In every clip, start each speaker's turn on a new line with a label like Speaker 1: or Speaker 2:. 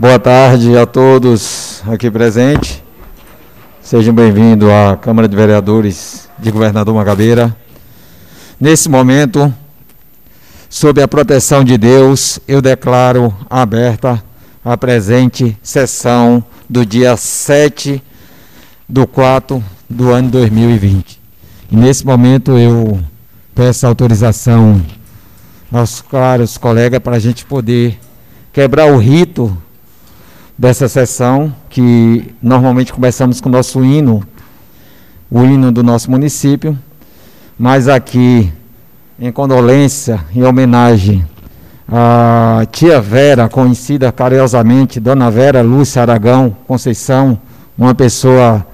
Speaker 1: Boa tarde a todos aqui presentes. Sejam bem-vindos à Câmara de Vereadores de Governador Magabeira. Nesse momento, sob a proteção de Deus, eu declaro aberta a presente sessão do dia 7 do 4 do ano 2020. E nesse momento eu peço autorização aos caros colegas para a gente poder quebrar o rito dessa sessão, que normalmente começamos com o nosso hino, o hino do nosso município, mas aqui, em condolência, em homenagem à tia Vera, conhecida carinhosamente, Dona Vera Lúcia Aragão Conceição, uma pessoa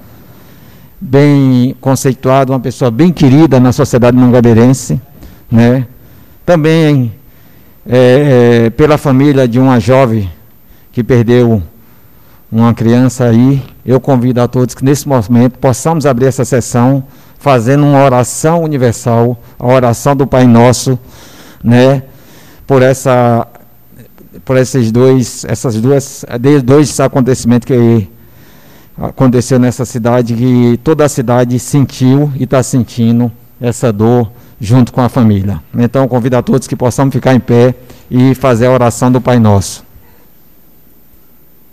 Speaker 1: bem conceituada, uma pessoa bem querida na sociedade mangabeirense, né? Também é, é, pela família de uma jovem que perdeu uma criança aí, eu convido a todos que nesse momento possamos abrir essa sessão fazendo uma oração universal, a oração do Pai Nosso, né? Por essa por esses dois, essas duas, dois acontecimentos que aconteceu nessa cidade que toda a cidade sentiu e está sentindo essa dor junto com a família. Então, convido a todos que possamos ficar em pé e fazer a oração do Pai Nosso.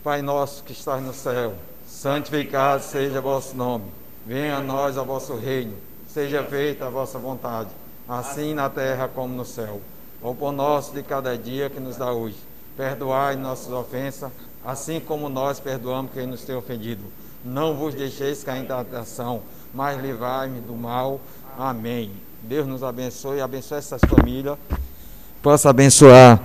Speaker 1: Pai nosso que estás no céu, santificado seja vosso nome. Venha a nós o vosso reino. Seja feita a vossa vontade, assim na terra como no céu. O pão nosso de cada dia que nos dá hoje. Perdoai nossas ofensas, assim como nós perdoamos quem nos tem ofendido. Não vos deixeis cair em tentação, mas livrai-me do mal. Amém. Deus nos abençoe e abençoe essas famílias. Possa abençoar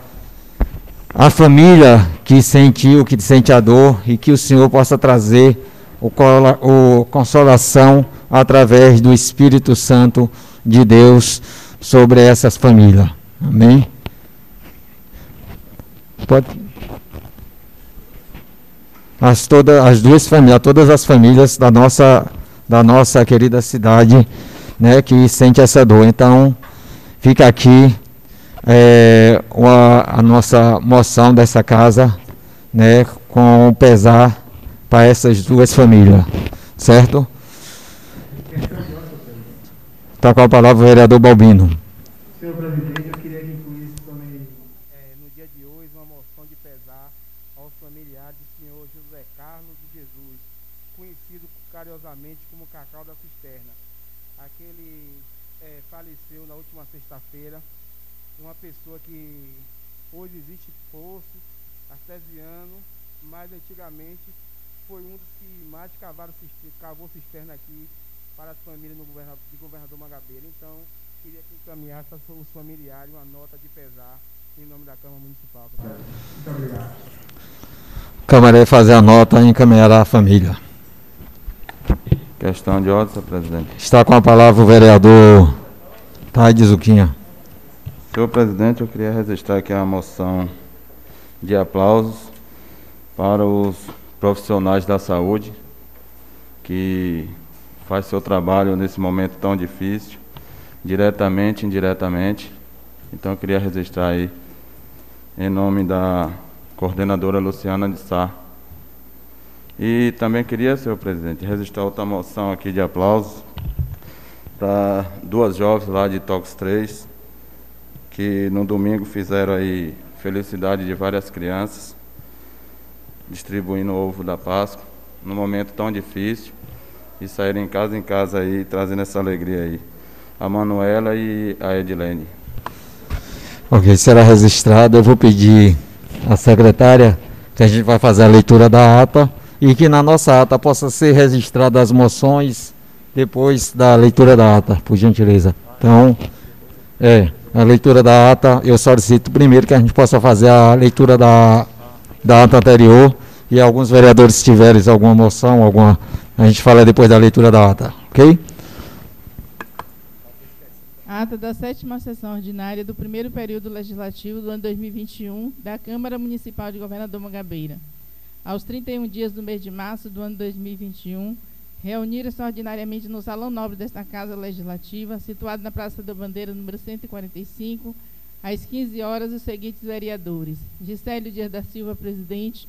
Speaker 1: a família que sentiu, que sente a dor e que o Senhor possa trazer o, o consolação através do Espírito Santo de Deus sobre essas famílias. Amém? Pode. As, toda, as duas famílias, todas as famílias da nossa, da nossa querida cidade, né, que sente essa dor. Então, fica aqui é, uma, a nossa moção dessa casa, né, com pesar para essas duas famílias, certo? Está com a palavra o vereador Balbino.
Speaker 2: Senhor presidente, eu queria que incluísse também é, no dia de hoje uma moção de pesar aos familiares do senhor José Carlos de Jesus, conhecido carinhosamente como Cacau da Cisterna. Aquele é, faleceu na última sexta-feira uma pessoa que hoje existe poço, artesiano, mas antigamente foi um dos que mais cavaram, cavou cisterna aqui para as famílias no governador, de governador Magabeira. Então, queria que encaminhasse os familiares uma nota de pesar em nome da Câmara Municipal. Muito obrigado.
Speaker 1: Câmara vai fazer a nota e encaminhar à família.
Speaker 3: Questão de ordem, senhor presidente.
Speaker 1: Está com a palavra o vereador Taide Zuquinha.
Speaker 3: Senhor presidente, eu queria registrar aqui a moção de aplausos para os profissionais da saúde que faz seu trabalho nesse momento tão difícil, diretamente e indiretamente. Então eu queria registrar aí em nome da coordenadora Luciana de Sá. E também queria, senhor presidente, registrar outra moção aqui de aplausos para duas jovens lá de Tox 3, que no domingo fizeram aí felicidade de várias crianças, distribuindo o ovo da Páscoa, num momento tão difícil, e saíram casa em casa aí, trazendo essa alegria aí. A Manuela e a Edilene.
Speaker 1: Ok, será registrado. Eu vou pedir à secretária que a gente vai fazer a leitura da ata e que na nossa ata possa ser registrada as moções depois da leitura da ata, por gentileza. Então, é a leitura da ata, eu solicito primeiro que a gente possa fazer a leitura da, da ata anterior e alguns vereadores, se tiverem alguma moção, alguma, a gente fala depois da leitura da ata, ok?
Speaker 4: Ata da sétima sessão ordinária do primeiro período legislativo do ano 2021 da Câmara Municipal de Governador Mangabeira. Aos 31 dias do mês de março do ano 2021, reuniram-se ordinariamente no Salão Nobre desta Casa Legislativa, situado na Praça da Bandeira, número 145, às 15 horas, os seguintes vereadores: Gisélio Dias da Silva, presidente,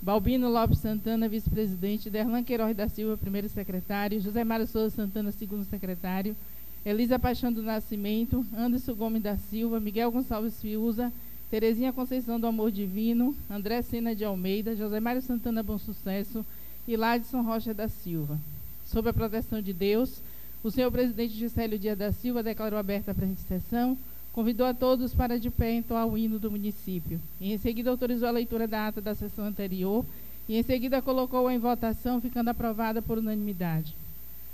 Speaker 4: Balbino Lopes Santana, vice-presidente, Derlan Queiroz da Silva, primeiro secretário, José Mário Souza Santana, segundo secretário, Elisa Paixão do Nascimento, Anderson Gomes da Silva, Miguel Gonçalves Fiuza, Terezinha Conceição do Amor Divino, André Sena de Almeida, José Mário Santana Bom Sucesso e Ladson Rocha da Silva. Sob a proteção de Deus, o senhor presidente Juscelio Dias da Silva declarou aberta a presente sessão, convidou a todos para de pé entoar o hino do município. E em seguida autorizou a leitura da ata da sessão anterior e em seguida colocou-a em votação, ficando aprovada por unanimidade.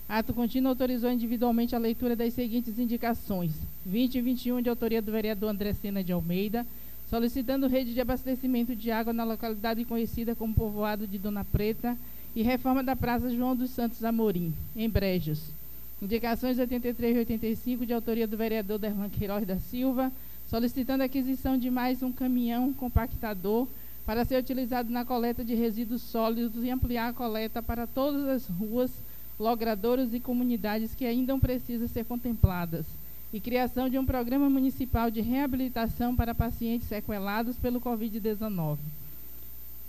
Speaker 4: Ato contínuo autorizou individualmente a leitura das seguintes indicações: 20 e 21 de autoria do vereador André Sena de Almeida, solicitando rede de abastecimento de água na localidade conhecida como povoado de Dona Preta e reforma da Praça João dos Santos Amorim, em Brejos. Indicações 83 e 85 de autoria do vereador Derlan Queiroz da Silva, solicitando a aquisição de mais um caminhão compactador para ser utilizado na coleta de resíduos sólidos e ampliar a coleta para todas as ruas, logradouros e comunidades que ainda precisam ser contempladas. E criação de um programa municipal de reabilitação para pacientes sequelados pelo Covid-19.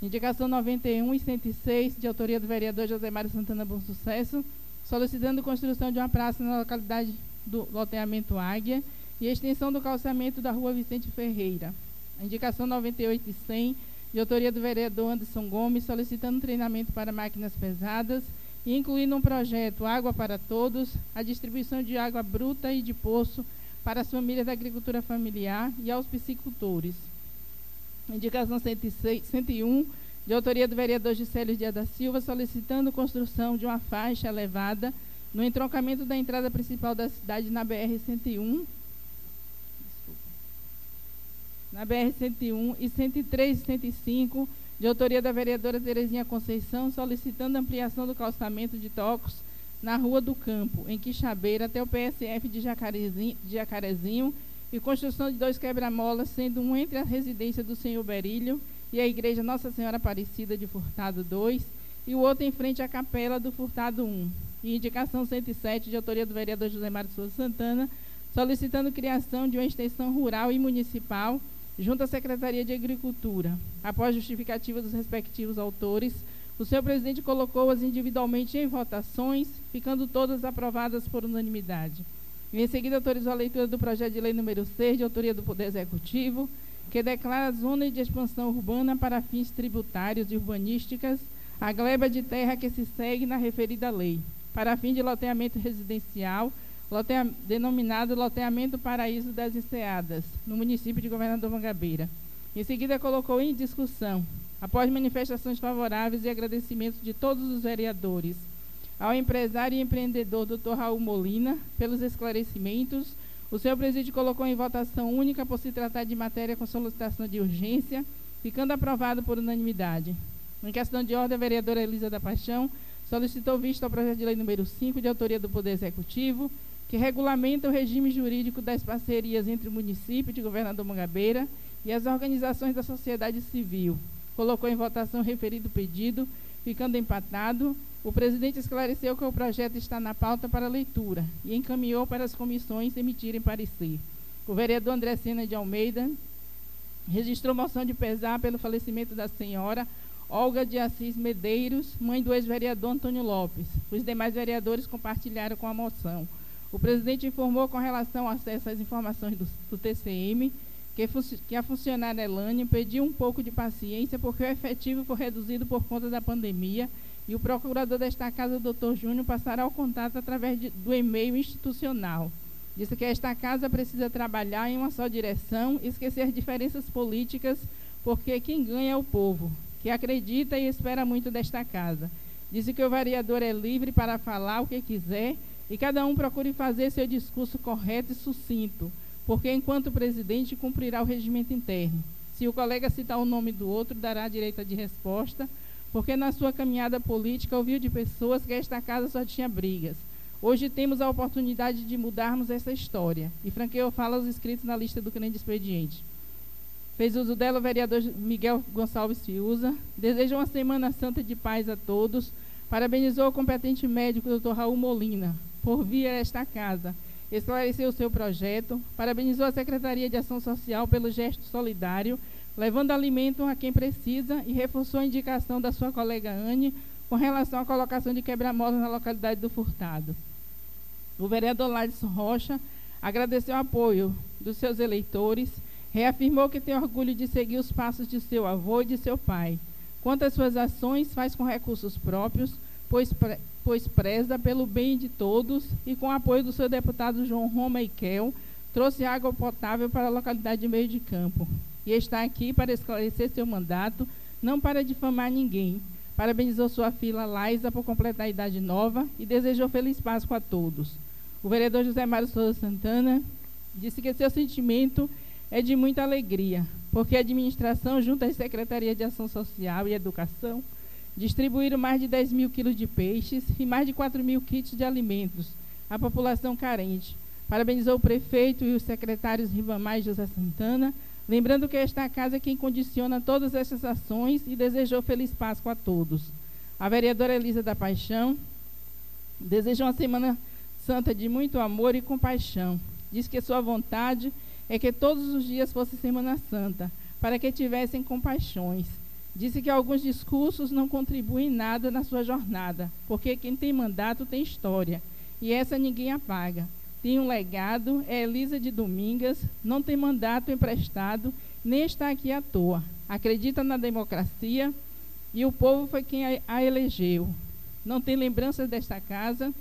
Speaker 4: Indicação 91 e 106, de autoria do vereador José Mário Santana Bom Sucesso, solicitando construção de uma praça na localidade do loteamento Águia e extensão do calçamento da rua Vicente Ferreira. A indicação 98 e 100, de autoria do vereador Anderson Gomes, solicitando treinamento para máquinas pesadas e incluindo um projeto Água para Todos, a distribuição de água bruta e de poço para as famílias da agricultura familiar e aos piscicultores. Indicação 106, 101, de autoria do vereador Gisélio Dias da Silva, solicitando construção de uma faixa elevada no entroncamento da entrada principal da cidade na BR-101, na BR-101 e 103 e 105, de autoria da vereadora Terezinha Conceição, solicitando ampliação do calçamento de tocos na Rua do Campo, em Quixabeira, até o PSF de Jacarezinho, de Jacarezinho e construção de dois quebra-molas, sendo um entre a residência do senhor Berílio e a Igreja Nossa Senhora Aparecida de Furtado 2, e o outro em frente à Capela do Furtado 1. E indicação 107, de autoria do vereador José Mário Souza Santana, solicitando criação de uma extensão rural e municipal junto à Secretaria de Agricultura. Após justificativa dos respectivos autores, o senhor presidente colocou-as individualmente em votações, ficando todas aprovadas por unanimidade. E em seguida autorizou a leitura do projeto de lei número 6, de autoria do Poder Executivo, que declara zona de expansão urbana para fins tributários e urbanísticas a gleba de terra que se segue na referida lei, para fim de loteamento residencial, lotea, denominado Loteamento Paraíso das Enseadas, no município de Governador Mangabeira. Em seguida, colocou em discussão, após manifestações favoráveis e agradecimentos de todos os vereadores, ao empresário e empreendedor Dr. Raul Molina pelos esclarecimentos, o senhor presidente colocou em votação única por se tratar de matéria com solicitação de urgência, ficando aprovado por unanimidade. Em questão de ordem, a vereadora Elisa da Paixão solicitou vista ao projeto de lei número 5, de autoria do Poder Executivo, que regulamenta o regime jurídico das parcerias entre o município de Governador Mangabeira e as organizações da sociedade civil. Colocou em votação o referido pedido, ficando empatado, o presidente esclareceu que o projeto está na pauta para leitura e encaminhou para as comissões emitirem parecer. O vereador André Sena de Almeida registrou moção de pesar pelo falecimento da senhora Olga de Assis Medeiros, mãe do ex-vereador Antônio Lopes. Os demais vereadores compartilharam com a moção. O presidente informou com relação ao acesso às informações do, do TCM que, que, a funcionária Elane pediu um pouco de paciência porque o efetivo foi reduzido por conta da pandemia e o procurador desta casa, doutor Júnior, passará o contato através de, do e-mail institucional. Disse que esta casa precisa trabalhar em uma só direção, esquecer diferenças políticas, porque quem ganha é o povo, que acredita e espera muito desta casa. Disse que o vereador é livre para falar o que quiser e cada um procure fazer seu discurso correto e sucinto, porque enquanto presidente cumprirá o regimento interno. Se o colega citar o nome do outro, dará direito de resposta porque na sua caminhada política ouviu de pessoas que esta casa só tinha brigas. Hoje temos a oportunidade de mudarmos essa história. E franqueou fala aos inscritos na lista do grande expediente. Fez uso dela o vereador Miguel Gonçalves Fiuza. Deseja uma Semana Santa de paz a todos. Parabenizou o competente médico Dr. Raul Molina por vir a esta casa. Esclareceu o seu projeto. Parabenizou a Secretaria de Ação Social pelo gesto solidário levando alimento a quem precisa e reforçou a indicação da sua colega Anne com relação à colocação de quebra-molas na localidade do Furtado. O vereador Ladson Rocha agradeceu o apoio dos seus eleitores, reafirmou que tem orgulho de seguir os passos de seu avô e de seu pai. Quanto às suas ações, faz com recursos próprios, pois, pois preza pelo bem de todos e com o apoio do seu deputado João Roma Iquel, trouxe água potável para a localidade de Meio de Campo. E está aqui para esclarecer seu mandato, não para difamar ninguém. Parabenizou sua filha Laisa por completar a idade nova e desejou feliz Páscoa a todos. O vereador José Mário Souza Santana disse que seu sentimento é de muita alegria, porque a administração, junto à Secretaria de Ação Social e Educação, distribuíram mais de 10 mil quilos de peixes e mais de 4 mil kits de alimentos à população carente, Parabenizou o prefeito e os secretários Ribamar e José Santana, lembrando que esta casa é quem condiciona todas essas ações e desejou feliz Páscoa a todos. A vereadora Elisa da Paixão desejou uma semana santa de muito amor e compaixão. Diz que sua vontade é que todos os dias fosse Semana Santa, para que tivessem compaixões. Disse que alguns discursos não contribuem nada na sua jornada, porque quem tem mandato tem história, e essa ninguém apaga tem um legado, é Elisa de Domingas, não tem mandato emprestado, nem está aqui à toa. Acredita na democracia e o povo foi quem a elegeu. Não tem lembranças desta casa,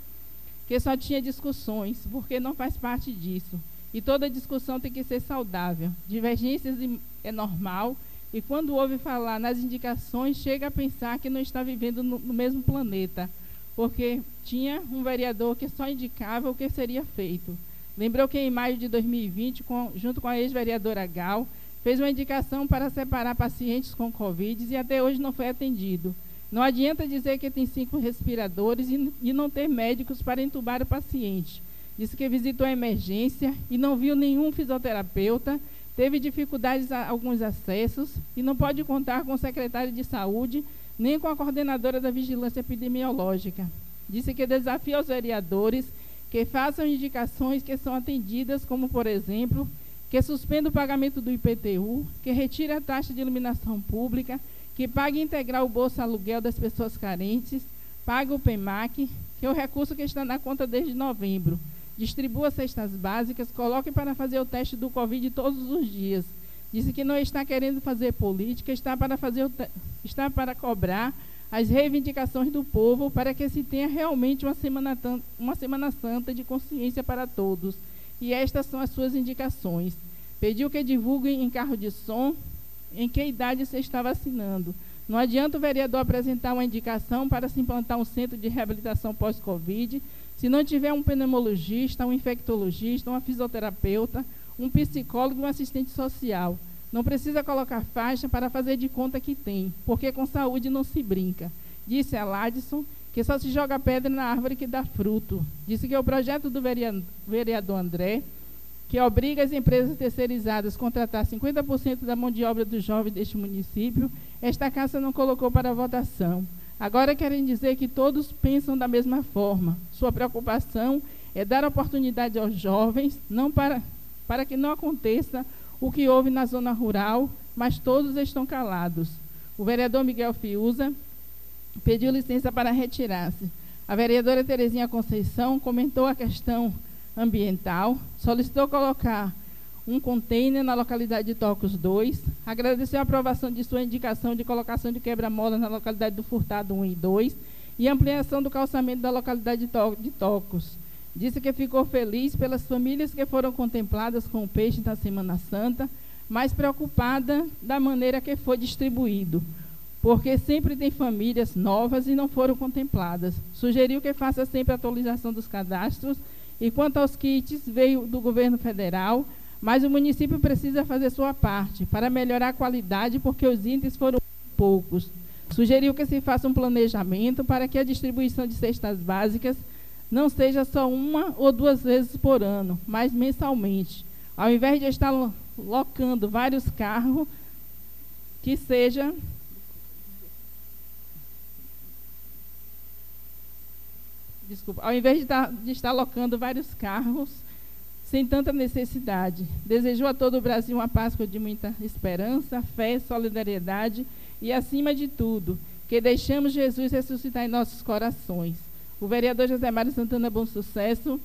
Speaker 4: que só tinha discussões, porque não faz parte disso. E toda discussão tem que ser saudável. Divergências é normal, e quando ouve falar nas indicações, chega a pensar que não está vivendo no, no mesmo planeta porque tinha um vereador que só indicava o que seria feito. Lembrou que em maio de 2020, com, junto com a ex-vereadora Gal, fez uma indicação para separar pacientes com Covid e até hoje não foi atendido. Não adianta dizer que tem cinco respiradores e, e não ter médicos para entubar o paciente. Disse que visitou a emergência e não viu nenhum fisioterapeuta, teve dificuldades a alguns acessos e não pode contar com o secretário de saúde nem com a coordenadora da vigilância epidemiológica. Disse que desafia os vereadores que façam indicações que são atendidas, como, por exemplo, que suspenda o pagamento do IPTU, que retire a taxa de iluminação pública, que pague integral o bolsa aluguel das pessoas carentes, pague o PEMAC, que é o recurso que está na conta desde novembro, distribua cestas básicas, coloque para fazer o teste do Covid todos os dias, Disse que não está querendo fazer política, está para, fazer está para cobrar as reivindicações do povo para que se tenha realmente uma semana, uma semana Santa de consciência para todos. E estas são as suas indicações. Pediu que divulguem em carro de som em que idade você está vacinando. Não adianta o vereador apresentar uma indicação para se implantar um centro de reabilitação pós-Covid se não tiver um pneumologista, um infectologista, uma fisioterapeuta, um psicólogo e um assistente social. Não precisa colocar faixa para fazer de conta que tem, porque com saúde não se brinca. Disse a Ladson que só se joga pedra na árvore que dá fruto. Disse que o projeto do vereador André, que obriga as empresas terceirizadas a contratar 50% da mão de obra dos jovens deste município, esta casa não colocou para votação. Agora querem dizer que todos pensam da mesma forma. Sua preocupação é dar oportunidade aos jovens, não para para que não aconteça o que houve na zona rural, mas todos estão calados. O vereador Miguel Fiuza pediu licença para retirar-se. A vereadora Terezinha Conceição comentou a questão ambiental, solicitou colocar um container na localidade de Tocos 2, agradeceu a aprovação de sua indicação de colocação de quebra-mola na localidade do Furtado 1 e 2 e ampliação do calçamento da localidade de Tocos. Disse que ficou feliz pelas famílias que foram contempladas com o peixe da Semana Santa, mas preocupada da maneira que foi distribuído, porque sempre tem famílias novas e não foram contempladas. Sugeriu que faça sempre a atualização dos cadastros e quanto aos kits, veio do governo federal, mas o município precisa fazer sua parte para melhorar a qualidade, porque os índices foram poucos. Sugeriu que se faça um planejamento para que a distribuição de cestas básicas não seja só uma ou duas vezes por ano, mas mensalmente. Ao invés de estar locando vários carros, que seja Desculpa, ao invés de estar, de estar locando vários carros, sem tanta necessidade. Desejou a todo o Brasil uma Páscoa de muita esperança, fé, solidariedade e, acima de tudo, que deixamos Jesus ressuscitar em nossos corações. O vereador José Mário Santana Bom Sucesso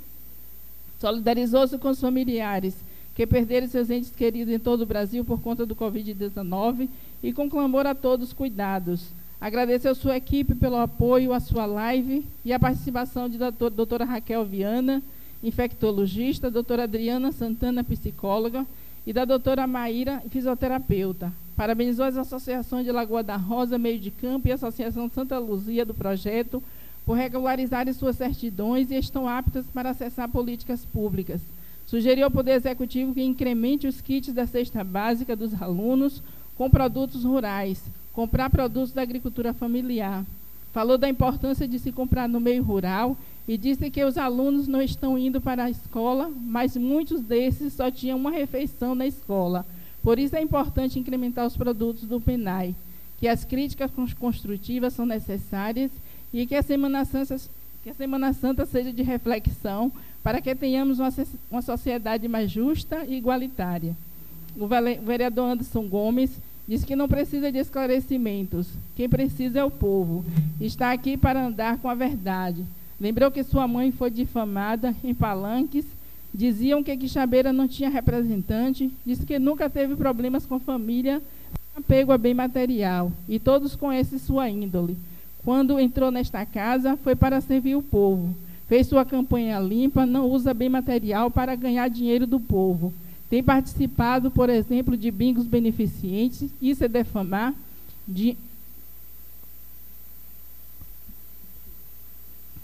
Speaker 4: solidarizou-se com os familiares que perderam seus entes queridos em todo o Brasil por conta do Covid-19 e com clamor a todos cuidados. Agradeceu sua equipe pelo apoio à sua live e a participação de doutor, doutora Raquel Viana, infectologista, doutora Adriana Santana, psicóloga, e da doutora Maíra, fisioterapeuta. Parabenizou as associações de Lagoa da Rosa, Meio de Campo e Associação Santa Luzia do projeto por regularizarem suas certidões e estão aptas para acessar políticas públicas. Sugeriu ao Poder Executivo que incremente os kits da cesta básica dos alunos com produtos rurais, comprar produtos da agricultura familiar. Falou da importância de se comprar no meio rural e disse que os alunos não estão indo para a escola, mas muitos desses só tinham uma refeição na escola. Por isso é importante incrementar os produtos do PENAI, que as críticas construtivas são necessárias e que a Semana Santa, que a Semana Santa seja de reflexão para que tenhamos uma, uma sociedade mais justa e igualitária. O vereador Anderson Gomes disse que não precisa de esclarecimentos, quem precisa é o povo. Está aqui para andar com a verdade. Lembrou que sua mãe foi difamada em palanques, diziam que Quixabeira não tinha representante, disse que nunca teve problemas com família, apego a bem material, e todos conhecem sua índole. Quando entrou nesta casa, foi para servir o povo. Fez sua campanha limpa, não usa bem material para ganhar dinheiro do povo. Tem participado, por exemplo, de bingos beneficentes, isso é defamar, de...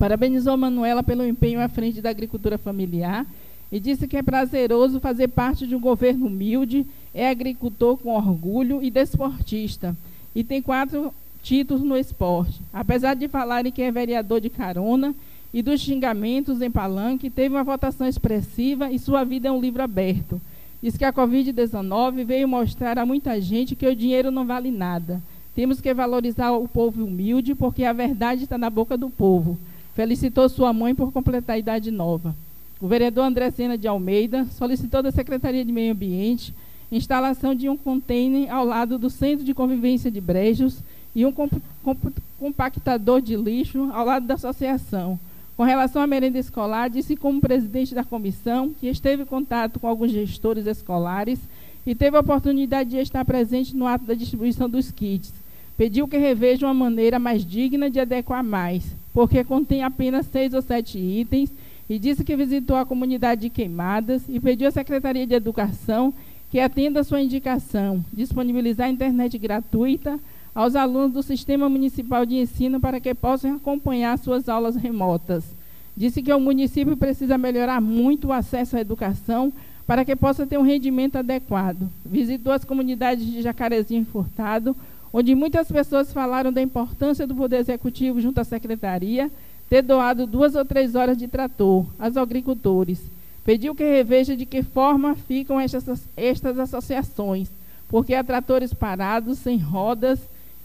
Speaker 4: Parabenizou Manuela pelo empenho à frente da agricultura familiar e disse que é prazeroso fazer parte de um governo humilde, é agricultor com orgulho e desportista. E tem quatro títulos no esporte. Apesar de falarem que é vereador de carona e dos xingamentos em palanque, teve uma votação expressiva e sua vida é um livro aberto. Diz que a Covid-19 veio mostrar a muita gente que o dinheiro não vale nada. Temos que valorizar o povo humilde, porque a verdade está na boca do povo. Felicitou sua mãe por completar a idade nova. O vereador André Sena de Almeida solicitou da Secretaria de Meio Ambiente instalação de um container ao lado do Centro de Convivência de Brejos e um comp comp compactador de lixo ao lado da associação. Com relação à merenda escolar, disse como presidente da comissão que esteve em contato com alguns gestores escolares e teve a oportunidade de estar presente no ato da distribuição dos kits. Pediu que revejam uma maneira mais digna de adequar mais, porque contém apenas seis ou sete itens, e disse que visitou a comunidade de Queimadas e pediu à Secretaria de Educação que atenda a sua indicação, disponibilizar internet gratuita aos alunos do Sistema Municipal de Ensino para que possam acompanhar suas aulas remotas. Disse que o município precisa melhorar muito o acesso à educação para que possa ter um rendimento adequado. Visitou as comunidades de Jacarezinho e Furtado, onde muitas pessoas falaram da importância do Poder Executivo junto à Secretaria ter doado duas ou três horas de trator aos agricultores. Pediu que reveja de que forma ficam estas, estas associações, porque há tratores parados, sem rodas,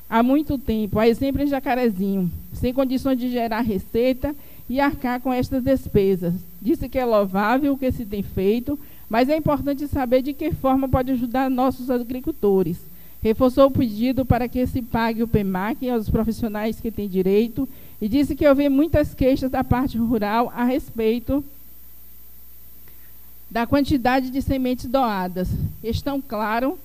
Speaker 4: há muito tempo, a exemplo em Jacarezinho, sem condições de gerar receita e arcar com estas despesas. Disse que é louvável o que se tem feito, mas é importante saber de que forma pode ajudar nossos agricultores. Reforçou o pedido para que se pague o PEMAC aos profissionais que têm direito e disse que houve muitas queixas da parte rural a respeito da quantidade de sementes doadas. Estão, claro,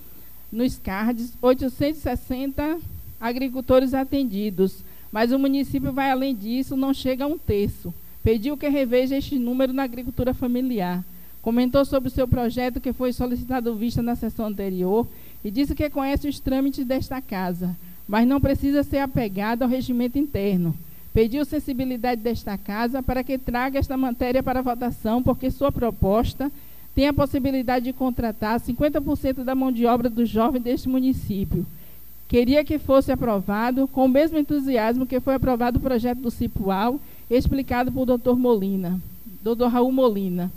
Speaker 4: nos cards 860 agricultores atendidos, mas o município vai além disso, não chega a um terço. Pediu que reveja este número na agricultura familiar. Comentou sobre o seu projeto que foi solicitado vista na sessão anterior e disse que conhece os trâmites desta casa, mas não precisa ser apegado ao regimento interno. Pediu sensibilidade desta casa para que traga esta matéria para votação, porque sua proposta tem a possibilidade de contratar 50% da mão de obra do jovem deste município Queria que fosse aprovado com o mesmo entusiasmo que foi aprovado o projeto do Cipual, explicado por Dr. Molina, Dr. Raul Molina.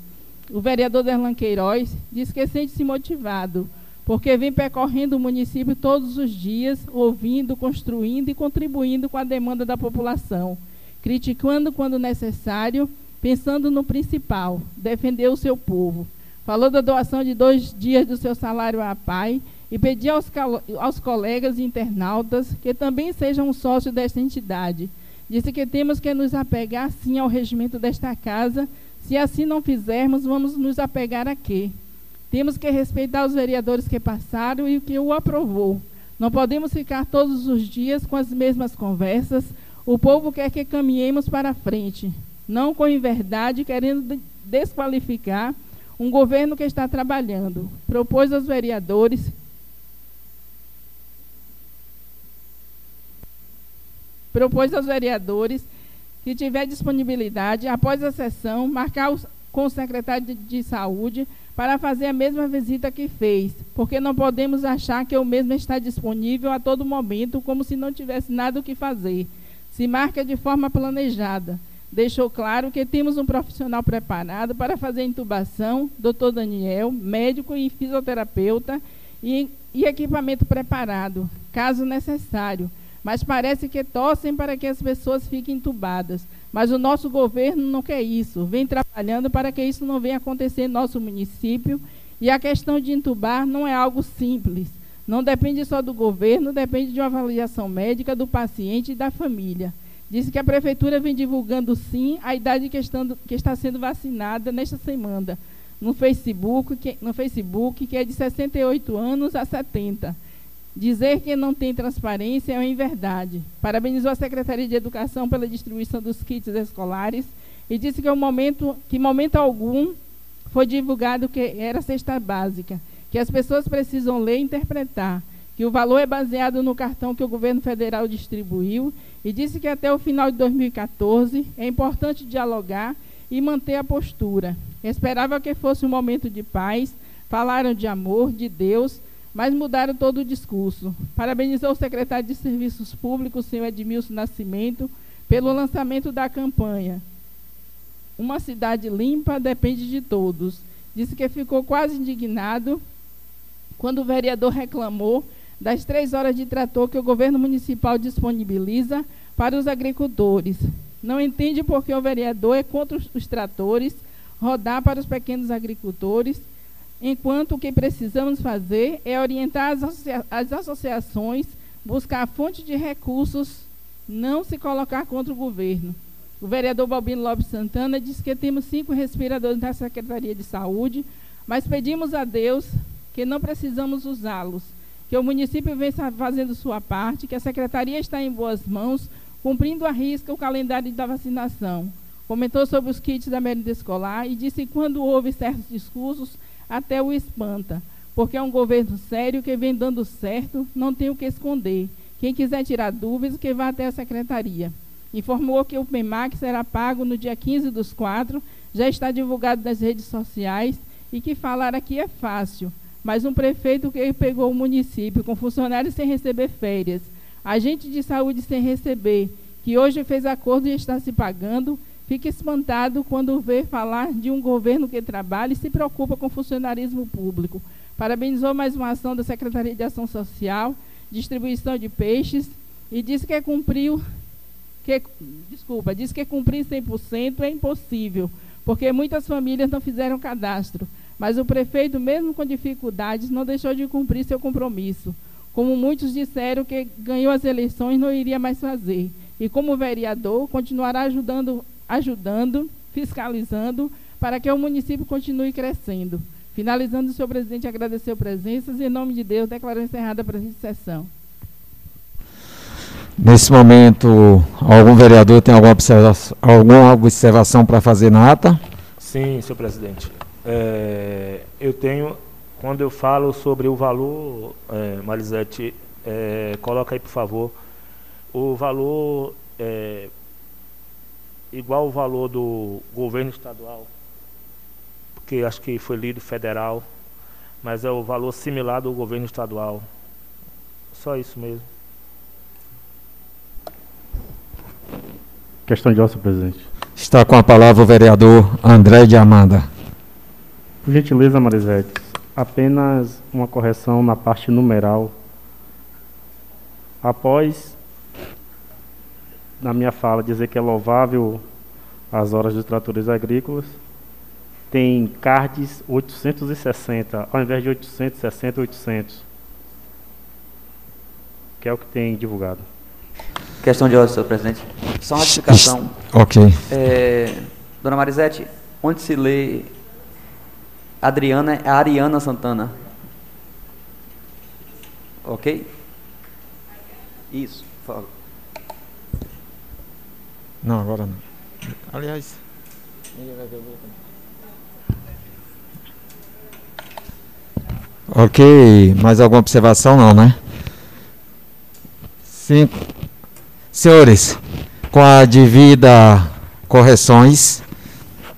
Speaker 4: O vereador Derlan Queiroz diz que sente-se motivado, porque vem percorrendo o município todos os dias, ouvindo, construindo e contribuindo com a demanda da população, criticando quando necessário, pensando no principal, defender o seu povo. Falou da doação de dois dias do seu salário à PAI e pediu aos, aos colegas internautas que também sejam sócios desta entidade. Disse que temos que nos apegar sim ao regimento desta casa. Se assim não fizermos, vamos nos apegar a quê? Temos que respeitar os vereadores que passaram e o que o aprovou. Não podemos ficar todos os dias com as mesmas conversas. O povo quer que caminhemos para frente, não com inverdade, querendo desqualificar um governo que está trabalhando. Propôs aos vereadores propôs aos vereadores que tiver disponibilidade, após a sessão, marcar com o secretário de, de Saúde para fazer a mesma visita que fez, porque não podemos achar que o mesmo está disponível a todo momento, como se não tivesse nada o que fazer. Se marca de forma planejada. Deixou claro que temos um profissional preparado para fazer intubação, doutor Daniel, médico e fisioterapeuta, e, e equipamento preparado, caso necessário mas parece que torcem para que as pessoas fiquem entubadas. Mas o nosso governo não quer isso, vem trabalhando para que isso não venha acontecer no nosso município. E a questão de entubar não é algo simples. Não depende só do governo, depende de uma avaliação médica do paciente e da família. Disse que a prefeitura vem divulgando sim a idade que, estando, que está sendo vacinada nesta semana no Facebook, que, no Facebook, que é de 68 anos a 70. Dizer que não tem transparência é uma inverdade. Parabenizou a Secretaria de Educação pela distribuição dos kits escolares e disse que, o momento, que momento algum foi divulgado que era cesta básica, que as pessoas precisam ler e interpretar, que o valor é baseado no cartão que o governo federal distribuiu e disse que até o final de 2014 é importante dialogar e manter a postura. Esperava que fosse um momento de paz, falaram de amor, de Deus, mas mudaram todo o discurso. Parabenizou o secretário de Serviços Públicos, senhor Edmilson Nascimento, pelo lançamento da campanha. Uma cidade limpa depende de todos. Disse que ficou quase indignado quando o vereador reclamou das três horas de trator que o governo municipal disponibiliza para os agricultores. Não entende por que o vereador é contra os tratores rodar para os pequenos agricultores enquanto o que precisamos fazer é orientar as, associa as associações, buscar a fonte de recursos, não se colocar contra o governo. O vereador Balbino Lopes Santana disse que temos cinco respiradores na Secretaria de Saúde, mas pedimos a Deus que não precisamos usá-los, que o município vem fazendo sua parte, que a Secretaria está em boas mãos, cumprindo a risca o calendário da vacinação. Comentou sobre os kits da merenda escolar e disse que quando houve certos discursos, até o espanta, porque é um governo sério que vem dando certo, não tem o que esconder. Quem quiser tirar dúvidas, que vá até a secretaria. Informou que o PEMAC será pago no dia 15 dos quatro, já está divulgado nas redes sociais e que falar aqui é fácil. Mas um prefeito que pegou o município com funcionários sem receber férias, agente de saúde sem receber, que hoje fez acordo e está se pagando, Fica espantado quando vê falar de um governo que trabalha e se preocupa com o funcionarismo público. Parabenizou mais uma ação da Secretaria de Ação Social, distribuição de peixes, e disse que cumpriu, que, desculpa, disse que cumprir 100% é impossível, porque muitas famílias não fizeram cadastro. Mas o prefeito, mesmo com dificuldades, não deixou de cumprir seu compromisso. Como muitos disseram que ganhou as eleições, não iria mais fazer. E como vereador, continuará ajudando ajudando, fiscalizando, para que o município continue crescendo. Finalizando, senhor presidente, agradeceu presenças e, em nome de Deus, declarou encerrada a presente sessão.
Speaker 1: Nesse momento, algum vereador tem alguma observação, alguma observação para fazer na ata?
Speaker 5: Sim, senhor presidente. É, eu tenho, quando eu falo sobre o valor, é, Marisete, é, coloca aí, por favor, o valor é, igual o valor do governo estadual, porque acho que foi lido federal, mas é o valor similar do governo estadual. Só isso mesmo.
Speaker 6: Questão de ordem, presidente.
Speaker 1: Está com a palavra o vereador André de Amanda.
Speaker 6: Por gentileza, Marisete, apenas uma correção na parte numeral. Após na minha fala dizer que é louvável as horas dos tratores agrícolas, tem cards 860, ao invés de 860, 800. Que é o que tem divulgado.
Speaker 7: Questão de ordem, senhor presidente. Só uma explicação.
Speaker 1: Ok.
Speaker 7: É, dona Marisete, onde se lê Adriana é Ariana Santana. Ok? Isso.
Speaker 1: Não, agora não. Aliás. Ok, mais alguma observação não, né? Sim. Senhores, com a devida correções,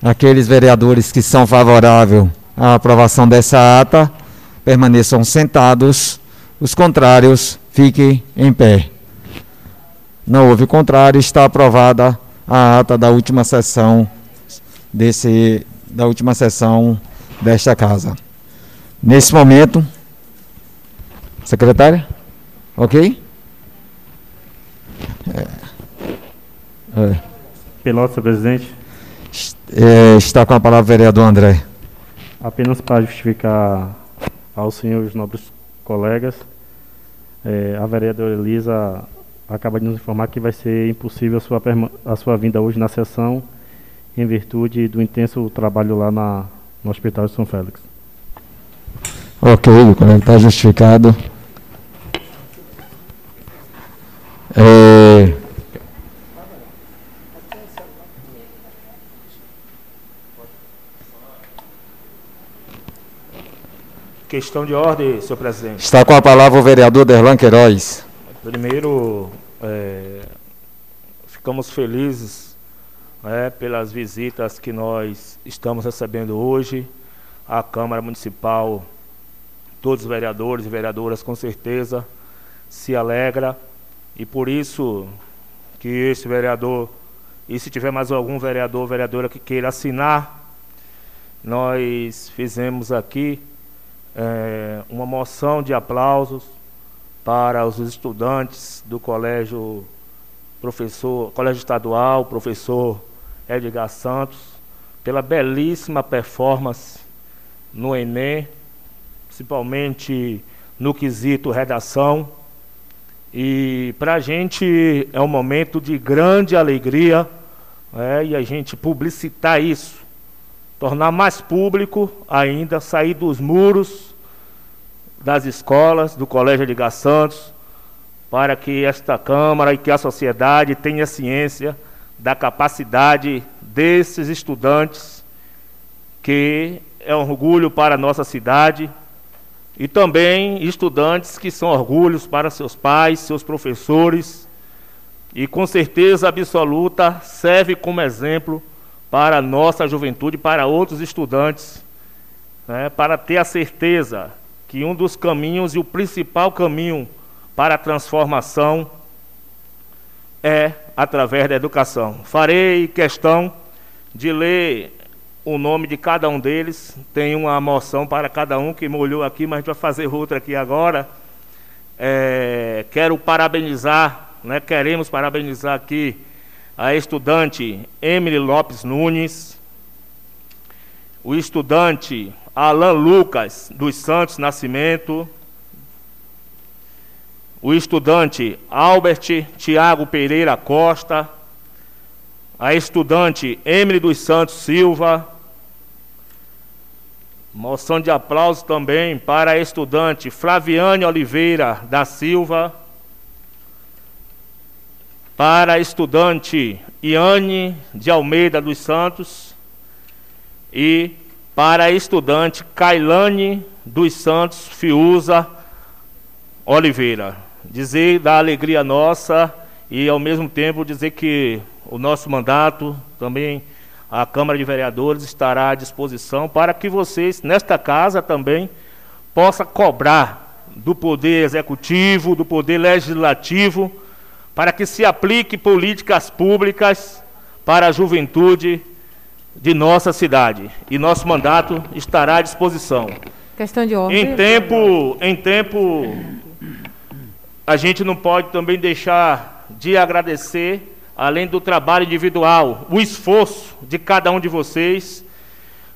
Speaker 1: aqueles vereadores que são favoráveis à aprovação dessa ata permaneçam sentados, os contrários fiquem em pé. Não houve contrário, está aprovada a ata da última sessão desse da última sessão desta casa. Nesse momento, secretária, ok?
Speaker 6: É. É. Pelotas, presidente.
Speaker 1: É, está com a palavra o vereador André.
Speaker 6: Apenas para justificar aos senhores nobres colegas, é, a vereadora Elisa acaba de nos informar que vai ser impossível a sua, a sua vinda hoje na sessão, em virtude do intenso trabalho lá na, no Hospital de São Félix.
Speaker 1: Ok, colega, está justificado. É...
Speaker 5: Questão de ordem, senhor presidente.
Speaker 1: Está com a palavra o vereador Derlan Queiroz.
Speaker 5: Primeiro, é, ficamos felizes é, pelas visitas que nós estamos recebendo hoje à Câmara Municipal. Todos os vereadores e vereadoras, com certeza, se alegra e por isso que este vereador, e se tiver mais algum vereador ou vereadora que queira assinar, nós fizemos aqui é, uma moção de aplausos para os estudantes do colégio professor, colégio estadual, professor Edgar Santos, pela belíssima performance no Enem, principalmente no quesito redação. E para a gente é um momento de grande alegria é, e a gente publicitar isso, tornar mais público ainda, sair dos muros das escolas, do Colégio Edgar Santos, para que esta Câmara e que a sociedade tenha ciência da capacidade desses estudantes, que é um orgulho para a nossa cidade, e também estudantes que são orgulhos para seus pais, seus professores, e com certeza absoluta serve como exemplo para a nossa juventude, para outros estudantes, né, para ter a certeza que um dos caminhos e o principal caminho para a transformação é através da educação. Farei questão de ler o nome de cada um deles. Tem uma moção para cada um que molhou aqui, mas a gente vai fazer outra aqui agora. É, quero parabenizar, né, queremos parabenizar aqui a estudante Emily Lopes Nunes, o estudante Alan Lucas dos Santos Nascimento, o estudante Albert Tiago Pereira Costa, a estudante Emily dos Santos Silva, moção de aplauso também para a estudante Flaviane Oliveira da Silva, para a estudante Iane de Almeida dos Santos. E para a estudante Kailane dos Santos Fiuza Oliveira. Dizer da alegria nossa e ao mesmo tempo dizer que o nosso mandato, também a Câmara de Vereadores estará à disposição para que vocês, nesta casa também, possa cobrar do poder executivo, do poder legislativo, para que se aplique políticas públicas para a juventude de nossa cidade. E nosso mandato estará à disposição.
Speaker 8: Questão de ordem.
Speaker 5: Em tempo, em tempo, a gente não pode também deixar de agradecer, além do trabalho individual, o esforço de cada um de vocês,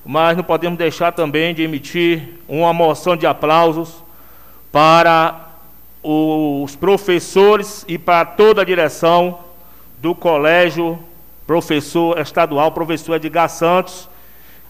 Speaker 5: mas não podemos deixar também de emitir uma moção de aplausos para os professores e para toda a direção do Colégio Professor Estadual Professor Edgar Santos,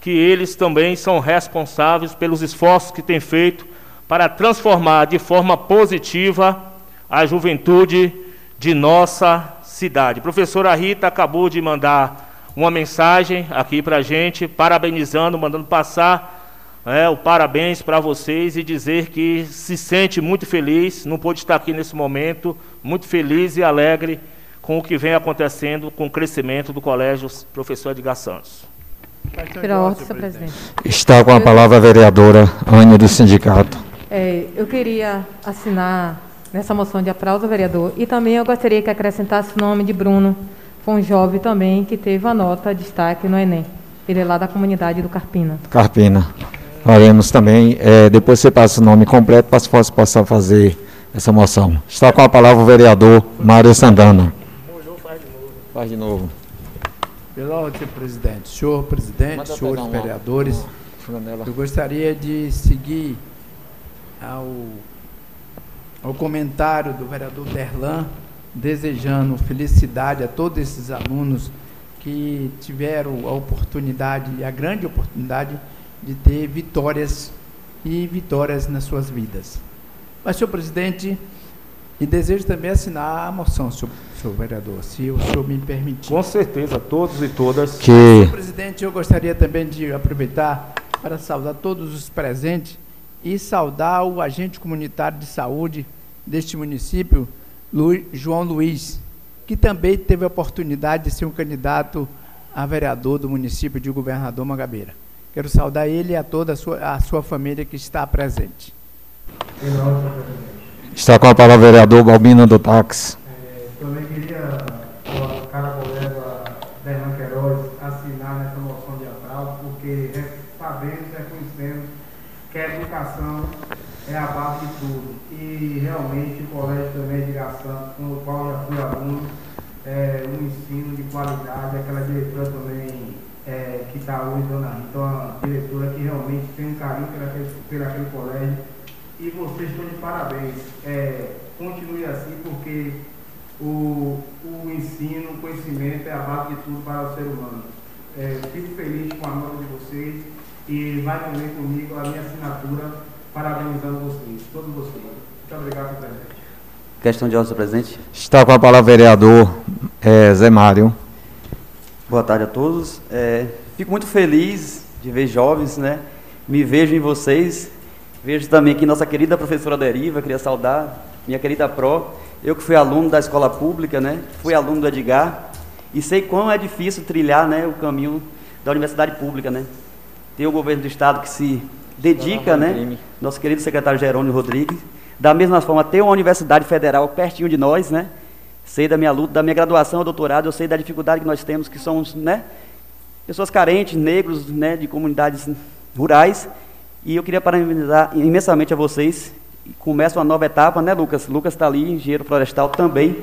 Speaker 5: que eles também são responsáveis pelos esforços que têm feito para transformar de forma positiva a juventude de nossa cidade. Professora Rita acabou de mandar uma mensagem aqui para a gente, parabenizando, mandando passar é, o parabéns para vocês e dizer que se sente muito feliz, não pôde estar aqui nesse momento, muito feliz e alegre com o que vem acontecendo com o crescimento do Colégio Professor Edgar Santos.
Speaker 8: Pela ordem, senhor presidente.
Speaker 1: Está com a palavra a vereadora Ânia do Sindicato.
Speaker 8: É, eu queria assinar nessa moção de aplauso, vereador, e também eu gostaria que acrescentasse o nome de Bruno, foi um jovem também que teve a nota de destaque no Enem. Ele é lá da comunidade do Carpina.
Speaker 1: Carpina. Faremos também, é, depois você passa o nome completo para se possa fazer essa moção. Está com a palavra o vereador Mário Sandana.
Speaker 5: Faz de novo.
Speaker 9: Pela ordem, presidente. Senhor presidente, senhores vereadores, eu gostaria de seguir ao, ao comentário do vereador Derlan, desejando felicidade a todos esses alunos que tiveram a oportunidade, a grande oportunidade de ter vitórias e vitórias nas suas vidas. Mas, senhor presidente, e desejo também assinar a moção, senhor, senhor vereador, se o senhor me permitir.
Speaker 5: Com certeza, todos e todas.
Speaker 1: Que...
Speaker 9: Senhor presidente, eu gostaria também de aproveitar para saudar todos os presentes e saudar o agente comunitário de saúde deste município, Lu, João Luiz, que também teve a oportunidade de ser um candidato a vereador do município de Governador Mangabeira. Quero saudar ele e a toda a sua, a sua família que está presente.
Speaker 1: Está com a palavra o vereador Balbino do Táxi.
Speaker 2: É, também queria, o cara colega Derlan Queiroz, assinar nessa moção de aplauso, porque sabemos, reconhecemos que a educação é a base de tudo. E realmente o colégio também de Gação, com o qual já fui aluno, é, um ensino de qualidade, aquela diretora também é, que está hoje, dona Rita, uma diretora que realmente tem um carinho pelaquele, pelaquele colégio. E vocês estão de parabéns. É, continue assim, porque o, o ensino, o conhecimento é a base de tudo para o ser humano. É, fico feliz com a nota de vocês e vai também comigo a minha assinatura parabenizando vocês, todos vocês. Muito obrigado, presidente.
Speaker 7: Questão de ordem, presidente.
Speaker 1: Está com a palavra o vereador é, Zé Mário.
Speaker 7: Boa tarde a todos. É, fico muito feliz de ver jovens, né? Me vejo em vocês. Vejo também aqui nossa querida professora Deriva, queria saudar, minha querida Pro. Eu que fui aluno da escola pública, né? Fui aluno do Edgar e sei quão é difícil trilhar, né, o caminho da universidade pública, né? Tem o governo do estado que se dedica, né? Nosso querido secretário Jerônimo Rodrigues. Da mesma forma, tem uma universidade federal pertinho de nós, né? sei da minha luta, da minha graduação doutorado, eu sei da dificuldade que nós temos, que somos, né, pessoas carentes, negros, né, de comunidades rurais, e eu queria parabenizar imensamente a vocês. Começa uma nova etapa, né, Lucas? Lucas está ali, engenheiro florestal também,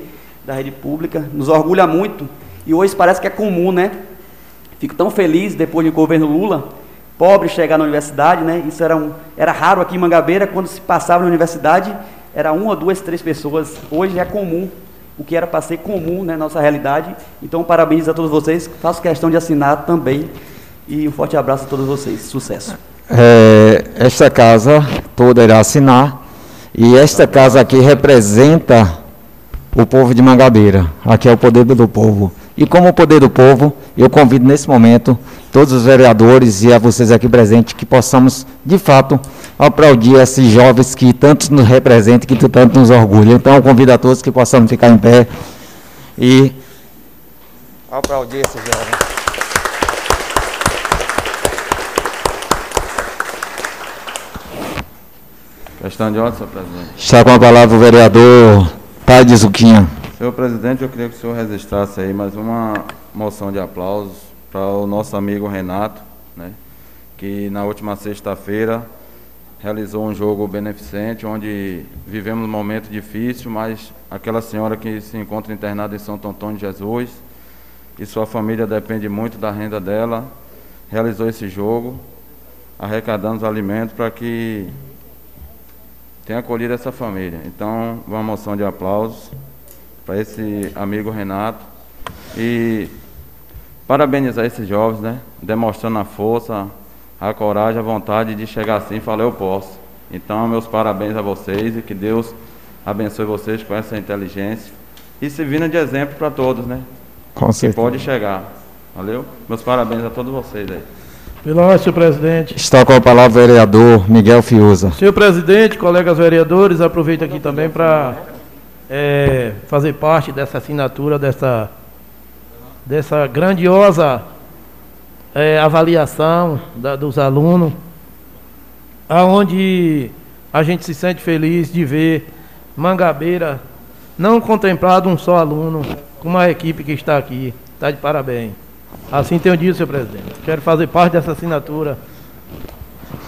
Speaker 7: da rede pública, nos orgulha muito, e hoje parece que é comum, né? Fico tão feliz, depois do governo Lula, pobre chegar na universidade, né? Isso era, um, era raro aqui em Mangabeira, quando se passava na universidade, era uma, duas, três pessoas. Hoje é comum o que era para ser comum na né, nossa realidade. Então, parabéns a todos vocês. Faço questão de assinar também. E um forte abraço a todos vocês. Sucesso.
Speaker 1: É, esta casa toda irá assinar. E esta casa aqui representa o povo de Mangabeira. Aqui é o poder do povo. E como o poder do povo, eu convido nesse momento todos os vereadores e a vocês aqui presentes que possamos, de fato, aplaudir esses jovens que tanto nos representam, que tanto nos orgulham. Então, eu convido a todos que possamos ficar em pé e aplaudir esses jovens.
Speaker 3: Questão de ordem, senhor presidente.
Speaker 1: Está com a palavra o vereador Tade Zuquinha.
Speaker 3: Senhor presidente, eu queria que o senhor registrasse aí mais uma moção de aplausos para o nosso amigo Renato, né, que na última sexta-feira realizou um jogo beneficente, onde vivemos um momento difícil, mas aquela senhora que se encontra internada em Santo Antônio de Jesus e sua família depende muito da renda dela, realizou esse jogo, arrecadando os alimentos para que tenha acolhido essa família. Então, uma moção de aplausos para esse amigo Renato e parabenizar esses jovens, né? Demonstrando a força, a coragem, a vontade de chegar assim e falar eu posso. Então, meus parabéns a vocês e que Deus abençoe vocês com essa inteligência e servindo de exemplo para todos, né?
Speaker 1: Com certeza.
Speaker 3: Que pode chegar. Valeu? Meus parabéns a todos vocês aí.
Speaker 10: Nome, senhor presidente.
Speaker 1: Está com a palavra o vereador Miguel Fiuza.
Speaker 10: Senhor presidente, colegas vereadores, aproveito aqui também para é, fazer parte dessa assinatura, dessa, dessa grandiosa é, avaliação da, dos alunos, aonde a gente se sente feliz de ver Mangabeira não contemplado um só aluno, com uma equipe que está aqui. Está de parabéns. Assim tenho dito, senhor presidente. Quero fazer parte dessa assinatura.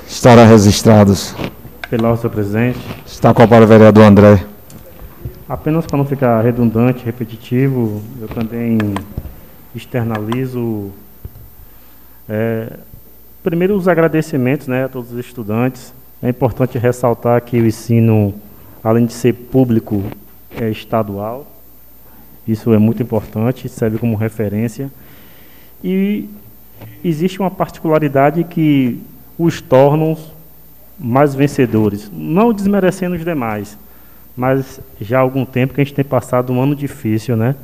Speaker 1: Estará registrados.
Speaker 6: Pelo senhor presidente.
Speaker 1: Está com a palavra o vereador André.
Speaker 6: Apenas para não ficar redundante, repetitivo, eu também externalizo é, primeiro os agradecimentos né, a todos os estudantes. É importante ressaltar que o ensino, além de ser público, é estadual. Isso é muito importante, serve como referência. E existe uma particularidade que os tornam mais vencedores, não desmerecendo os demais, mas já há algum tempo que a gente tem passado um ano difícil, né?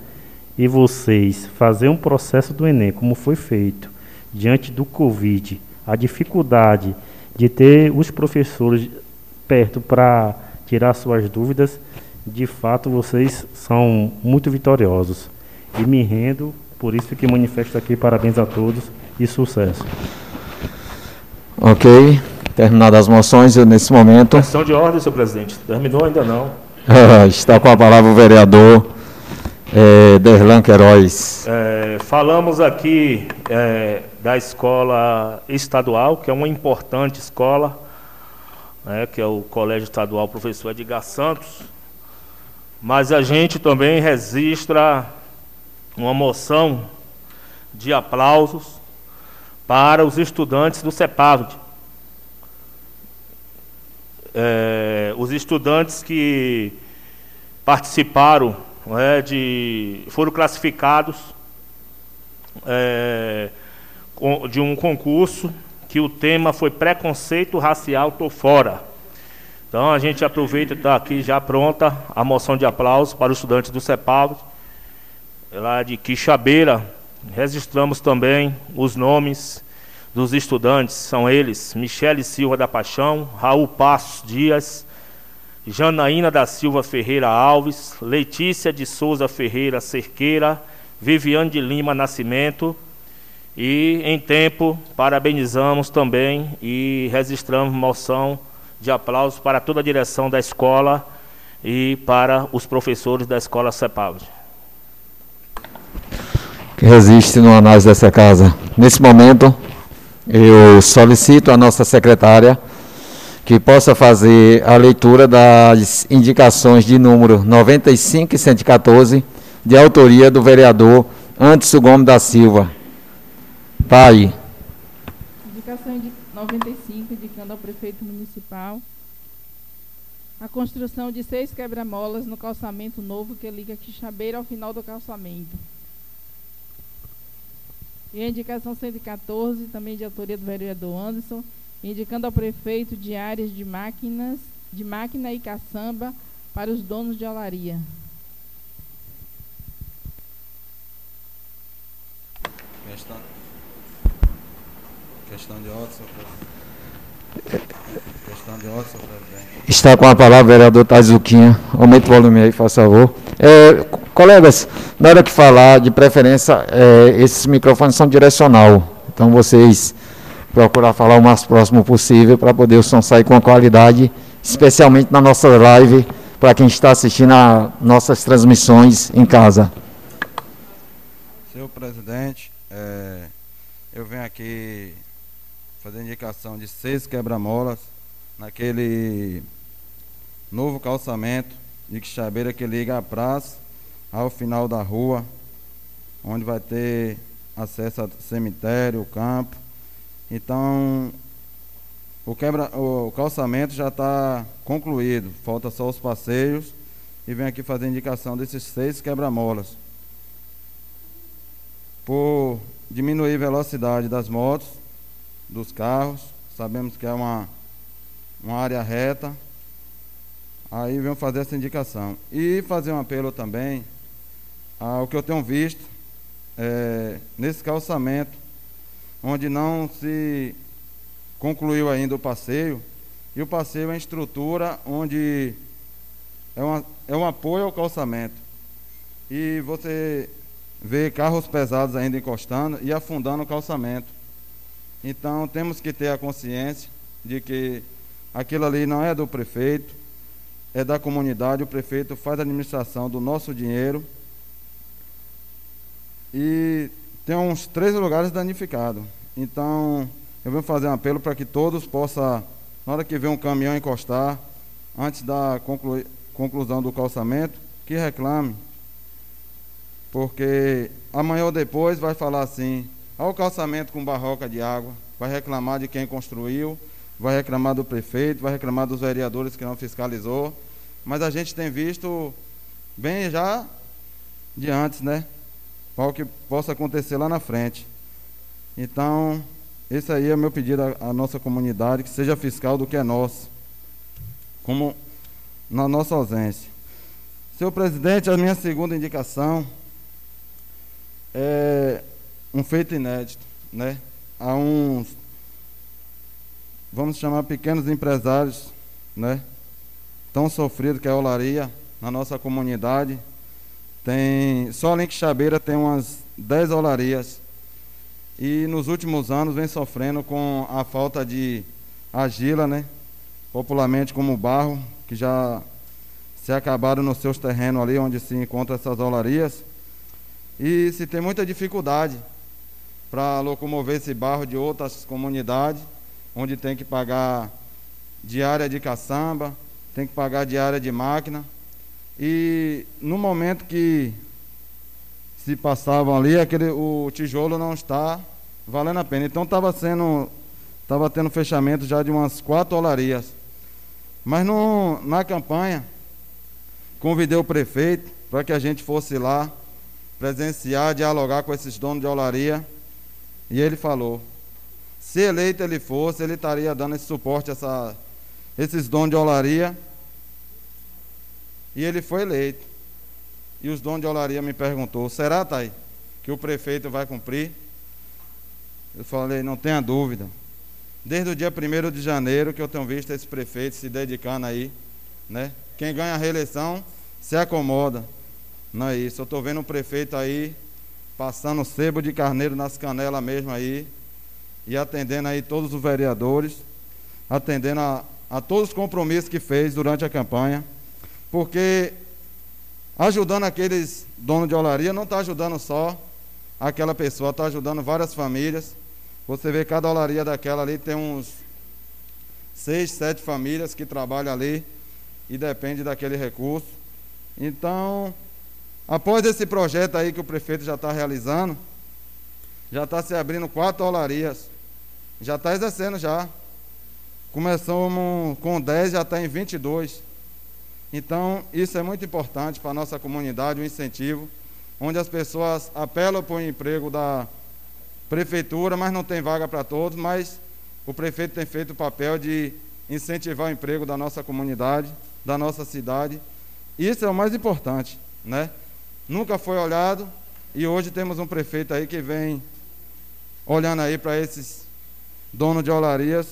Speaker 6: E vocês fazer um processo do Enem, como foi feito, diante do Covid, a dificuldade de ter os professores perto para tirar suas dúvidas, de fato vocês são muito vitoriosos. E me rendo, por isso que manifesto aqui parabéns a todos e sucesso.
Speaker 1: Ok, terminadas as moções, eu, nesse momento.
Speaker 5: Questão de ordem, senhor presidente. Terminou ainda não.
Speaker 1: Está com a palavra o vereador é, Derlan Queiroz.
Speaker 5: É, falamos aqui é, da escola estadual, que é uma importante escola, né, que é o Colégio Estadual Professor Edgar Santos, mas a gente também registra uma moção de aplausos para os estudantes do CEPAVD. É, os estudantes que participaram é, de foram classificados é, de um concurso que o tema foi preconceito racial tô fora. Então a gente aproveita e está aqui já pronta a moção de aplauso para os estudantes do CEPAV, lá de Quixabeira. Registramos também os nomes dos estudantes, são eles Michele Silva da Paixão, Raul Passos Dias, Janaína da Silva Ferreira Alves, Letícia de Souza Ferreira Cerqueira, Viviane de Lima Nascimento. E em tempo, parabenizamos também e registramos moção de aplausos para toda a direção da escola e para os professores da escola CEPAV.
Speaker 1: Que resiste no análise dessa casa. Nesse momento, eu solicito a nossa secretária que possa fazer a leitura das indicações de número 95 e 114, de autoria do vereador Anderson Gomes da Silva. Pai.
Speaker 4: Indicação de 95, indicando ao prefeito municipal a construção de seis quebra-molas no calçamento novo que liga Quixabeira ao final do calçamento. E a indicação 114, também de autoria do vereador Anderson, indicando ao prefeito de áreas de máquinas, de máquina e caçamba para os donos de olaria.
Speaker 3: Questão, questão de ordem, senhor presidente. Questão de ordem, senhor presidente.
Speaker 1: Está com a palavra o vereador Tazuquinha. Aumente o volume aí, faz favor. É, colegas, na hora que falar, de preferência, é, esses microfones são direcional. Então vocês procurar falar o mais próximo possível para poder o som sair com qualidade, especialmente na nossa live, para quem está assistindo a nossas transmissões em casa.
Speaker 3: Senhor presidente, é, eu venho aqui fazer indicação de seis quebra-molas naquele novo calçamento de Quixabeira que liga a praça ao final da rua, onde vai ter acesso ao cemitério, campo Então, o, quebra, o calçamento já está concluído, falta só os passeios e vem aqui fazer indicação desses seis quebra-molas. Por diminuir a velocidade das motos, dos carros, sabemos que é uma, uma área reta, aí vem fazer essa indicação. E fazer um apelo também ao que eu tenho visto é, nesse calçamento, onde não se concluiu ainda o passeio, e o passeio é em estrutura onde é, uma, é um apoio ao calçamento. E você vê carros pesados ainda encostando e afundando o calçamento. Então temos que ter a consciência de que aquilo ali não é do prefeito, é da comunidade, o prefeito faz a administração do nosso dinheiro. E tem uns três lugares danificados. Então, eu venho fazer um apelo para que todos possam, na hora que vê um caminhão encostar, antes da conclu conclusão do calçamento, que reclame. Porque amanhã ou depois vai falar assim, ao calçamento com barroca de água, vai reclamar de quem construiu, vai reclamar do prefeito, vai reclamar dos vereadores que não fiscalizou. Mas a gente tem visto bem já de antes, né? Para o que possa acontecer lá na frente. Então, esse aí é meu pedido à, à nossa comunidade, que seja fiscal do que é nosso. Como na nossa ausência. Senhor presidente, a minha segunda indicação é um feito inédito, né? Há uns, vamos chamar pequenos empresários, né? Tão sofrido que é a olaria na nossa comunidade. Tem, só em Quixabeira tem umas 10 olarias. E nos últimos anos vem sofrendo com a falta de argila, né? Popularmente como barro, que já se acabaram nos seus terrenos ali onde se encontram essas olarias. E se tem muita dificuldade para locomover esse barro de outras comunidades, onde tem que pagar diária de caçamba, tem que pagar diária de máquina. E no momento que se passavam ali, aquele, o tijolo não está valendo a pena. Então estava sendo, estava tendo fechamento já de umas quatro olarias. Mas no, na campanha, convidei o prefeito para que a gente fosse lá presenciar, dialogar com esses donos de olaria. E ele falou: se eleito ele fosse, ele estaria dando esse suporte essa, esses donos de olaria. E ele foi eleito. E os donos de olaria me perguntou: será, Thay, que o prefeito vai cumprir? Eu falei: não tenha dúvida. Desde o dia 1 de janeiro que eu tenho visto esse prefeito se dedicando aí, né? Quem ganha a reeleição se acomoda. Não é isso. Eu estou vendo o prefeito aí passando sebo de carneiro nas canelas mesmo aí e atendendo aí todos os vereadores, atendendo a, a todos os compromissos que fez durante a campanha, porque ajudando aqueles donos de olaria não está ajudando só aquela pessoa, está ajudando várias famílias. Você vê cada olaria daquela ali tem uns seis, sete famílias que trabalham ali e depende daquele recurso. Então, após esse projeto aí que o prefeito já está realizando, já está se abrindo quatro olarias. Já está exercendo já. Começamos com 10, já está em 22. Então, isso é muito importante para a nossa comunidade, um incentivo, onde as pessoas apelam para o emprego da prefeitura, mas não tem vaga para todos, mas o prefeito tem feito o papel de incentivar o emprego da nossa comunidade, da nossa cidade. Isso é o mais importante, né? Nunca foi olhado e hoje temos um prefeito aí que vem olhando aí para esses donos de olarias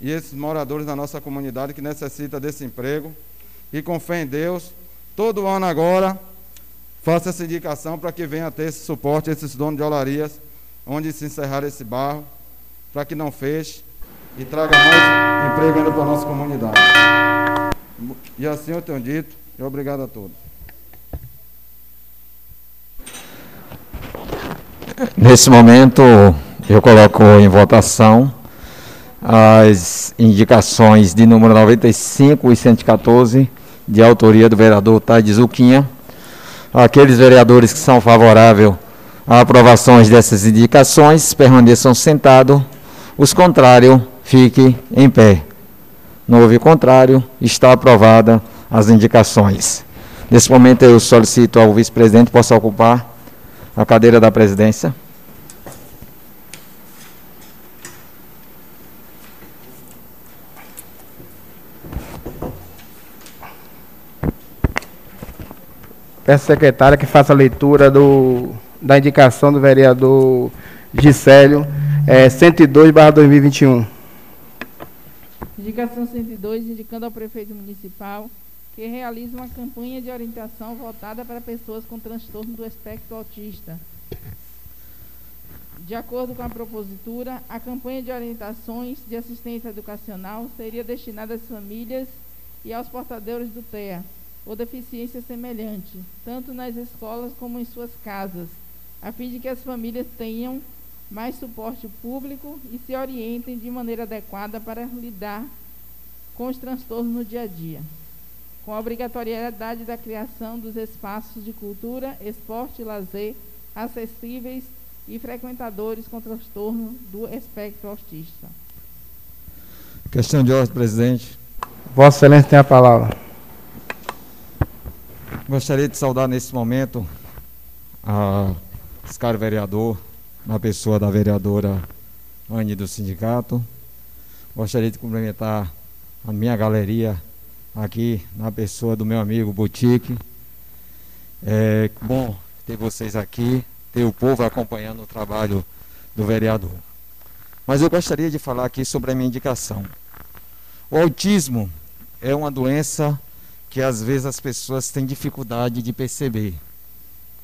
Speaker 3: e esses moradores da nossa comunidade que necessita desse emprego. E com fé em Deus, todo ano agora, faça essa indicação para que venha ter esse suporte, esses donos de olarias, onde se encerrar esse barro, para que não feche e traga mais emprego ainda para a nossa comunidade. E assim eu tenho dito, e obrigado a todos.
Speaker 1: Nesse momento, eu coloco em votação as indicações de número 95 e 114, de autoria do vereador Tade Zuquinha. Aqueles vereadores que são favoráveis a aprovações dessas indicações permaneçam sentados Os contrários, fique em pé. Não houve contrário, está aprovada as indicações. Nesse momento eu solicito ao vice-presidente possa ocupar a cadeira da presidência.
Speaker 2: Peço secretária que faça a leitura do, da indicação do vereador Gisélio, é, 102 2021.
Speaker 4: Indicação 102, indicando ao prefeito municipal que realiza uma campanha de orientação voltada para pessoas com transtorno do espectro autista. De acordo com a propositura, a campanha de orientações de assistência educacional seria destinada às famílias e aos portadores do TEA, ou deficiência semelhante, tanto nas escolas como em suas casas, a fim de que as famílias tenham mais suporte público e se orientem de maneira adequada para lidar com os transtornos no dia a dia. Com a obrigatoriedade da criação dos espaços de cultura, esporte e lazer acessíveis e frequentadores com transtorno do espectro autista.
Speaker 1: Questão de ordem, presidente.
Speaker 2: Vossa Excelência tem a palavra.
Speaker 1: Gostaria de saudar nesse momento a caro vereador, na pessoa da vereadora Anne do sindicato. Gostaria de cumprimentar a minha galeria aqui, na pessoa do meu amigo Boutique. É bom ter vocês aqui, ter o povo acompanhando o trabalho do vereador. Mas eu gostaria de falar aqui sobre a minha indicação. O autismo é uma doença que às vezes as pessoas têm dificuldade de perceber,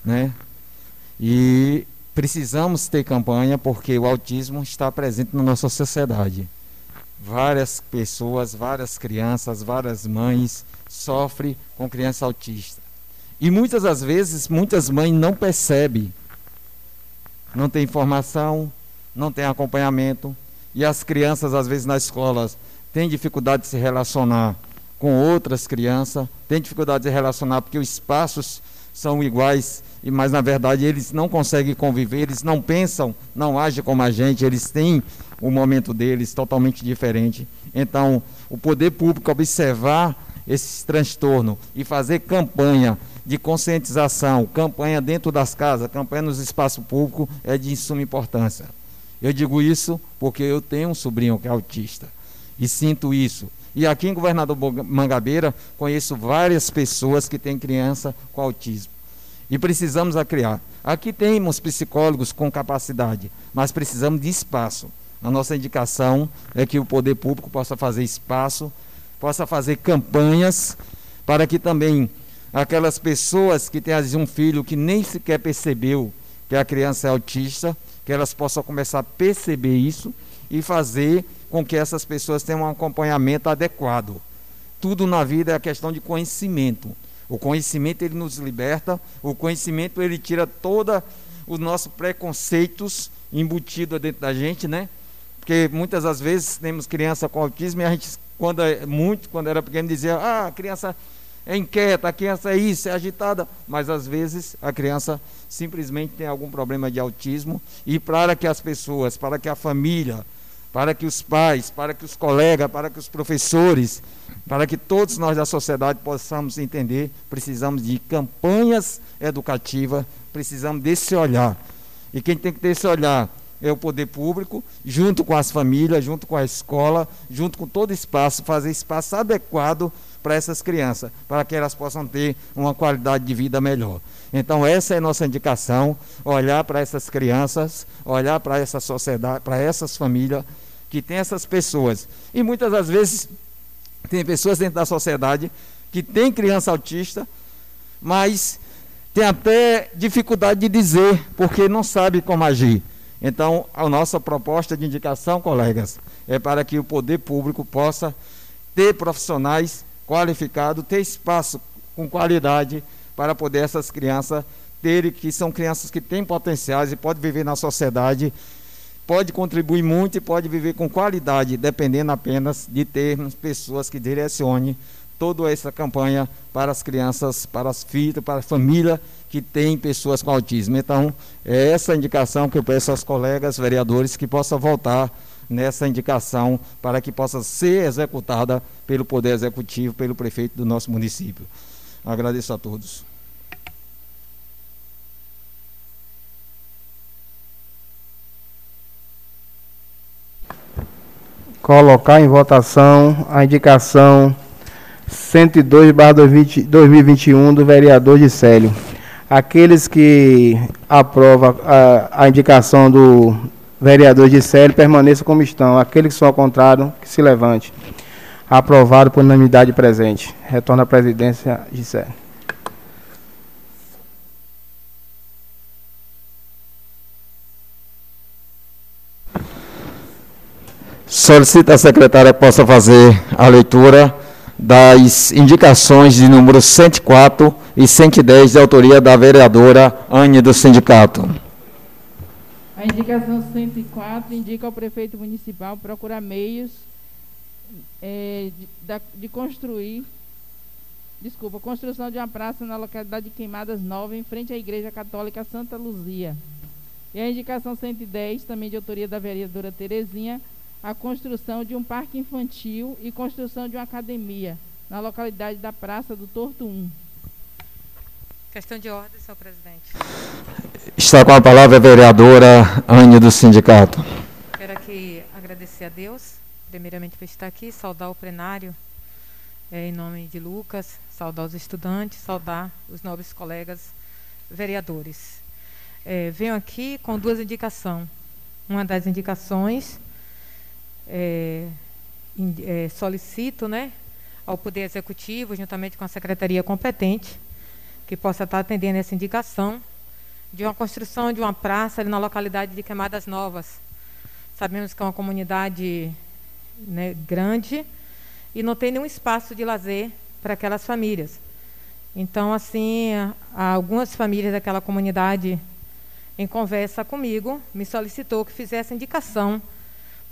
Speaker 1: né? E precisamos ter campanha porque o autismo está presente na nossa sociedade. Várias pessoas, várias crianças, várias mães sofrem com criança autista. E muitas das vezes, muitas mães não percebem, não tem informação, não tem acompanhamento, e as crianças, às vezes, nas escolas, têm dificuldade de se relacionar com outras crianças, tem dificuldade de relacionar porque os espaços são iguais, e mas na verdade eles não conseguem conviver, eles não pensam, não agem como a gente, eles têm o momento deles totalmente diferente. Então, o poder público observar esse transtorno e fazer campanha de conscientização, campanha dentro das casas, campanha nos espaços públicos é de suma importância. Eu digo isso porque eu tenho um sobrinho que é autista e sinto isso. E aqui em Governador Mangabeira, conheço várias pessoas que têm criança com autismo. E precisamos a criar. Aqui temos psicólogos com capacidade, mas precisamos de espaço. A nossa indicação é que o poder público possa fazer espaço, possa fazer campanhas para que também aquelas pessoas que têm um filho que nem sequer percebeu que a criança é autista, que elas possam começar a perceber isso e fazer com que essas pessoas tenham um acompanhamento adequado. Tudo na vida é questão de conhecimento. O conhecimento ele nos liberta, o conhecimento ele tira todos os nossos preconceitos embutidos dentro da gente, né? Porque muitas das vezes temos criança com autismo e a gente, quando é muito, quando era pequeno, dizia: ah, a criança é inquieta, a criança é isso, é agitada. Mas às vezes a criança simplesmente tem algum problema de autismo e para que as pessoas, para que a família, para que os pais, para que os colegas, para que os professores, para que todos nós da sociedade possamos entender, precisamos de campanhas educativas, precisamos desse olhar. E quem tem que ter esse olhar é o poder público, junto com as famílias, junto com a escola, junto com todo espaço, fazer espaço adequado para essas crianças, para que elas possam ter uma qualidade de vida melhor. Então essa é nossa indicação, olhar para essas crianças, olhar para essa sociedade, para essas famílias que tem essas pessoas. E muitas das vezes tem pessoas dentro da sociedade que tem criança autista, mas tem até dificuldade de dizer, porque não sabe como agir. Então, a nossa proposta de indicação, colegas, é para que o poder público possa ter profissionais qualificados, ter espaço com qualidade para poder essas crianças terem, que são crianças que têm potenciais e podem viver na sociedade pode contribuir muito e pode viver com qualidade, dependendo apenas de termos pessoas que direcionem toda essa campanha para as crianças, para as filhas, para a família que tem pessoas com autismo. Então, é essa indicação que eu peço aos colegas vereadores que possam voltar nessa indicação para que possa ser executada pelo Poder Executivo, pelo prefeito do nosso município. Agradeço a todos.
Speaker 11: Colocar em votação a indicação 102/2021 do vereador Gisélio. Aqueles que aprovam a, a indicação do vereador Gisélio permaneçam como estão. Aqueles que são ao contrário, que se levante. Aprovado por unanimidade presente. Retorna à presidência, Gisélio.
Speaker 1: Solicita a secretária que possa fazer a leitura das indicações de número 104 e 110 de autoria da vereadora Anne do sindicato.
Speaker 4: A indicação 104 indica ao prefeito municipal procurar meios é, de, de, construir, desculpa, construção de uma praça na localidade de Queimadas Nova, em frente à Igreja Católica Santa Luzia. E a indicação 110, também de autoria da vereadora Terezinha, a construção de um parque infantil e construção de uma academia na localidade da Praça do Torto 1.
Speaker 8: Questão de ordem, senhor presidente.
Speaker 1: Está com a palavra a vereadora Anne do sindicato.
Speaker 8: Quero aqui agradecer a Deus, primeiramente por estar aqui, saudar o plenário é, em nome de Lucas, saudar os estudantes, saudar os nobres colegas vereadores. É, venho aqui com duas indicações. Uma das indicações é, é, solicito né, ao Poder Executivo, juntamente com a Secretaria competente, que possa estar atendendo essa indicação de uma construção de uma praça ali na localidade de Queimadas Novas. Sabemos que é uma comunidade né, grande e não tem nenhum espaço de lazer para aquelas famílias. Então, assim, algumas famílias daquela comunidade, em conversa comigo, me solicitou que fizesse indicação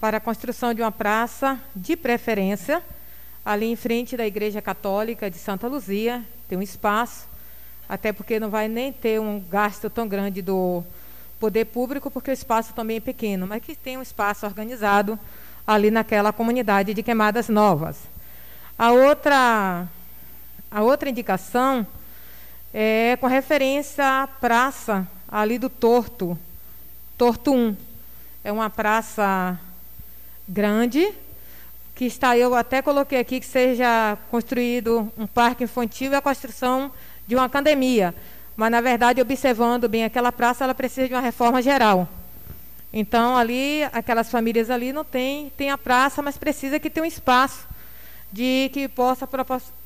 Speaker 8: para a construção de uma praça, de preferência, ali em frente da Igreja Católica de Santa Luzia. Tem um espaço, até porque não vai nem ter um gasto tão grande do poder público, porque o espaço também é pequeno, mas que tem um espaço organizado ali naquela comunidade de Queimadas Novas. A outra, a outra indicação é com referência à praça ali do Torto, Torto 1. É uma praça grande, que está, eu até coloquei aqui que seja construído um parque infantil e a construção de uma academia. Mas, na verdade, observando bem aquela praça, ela precisa de uma reforma geral. Então, ali, aquelas famílias ali não tem, tem a praça, mas precisa que tenha um espaço de que possa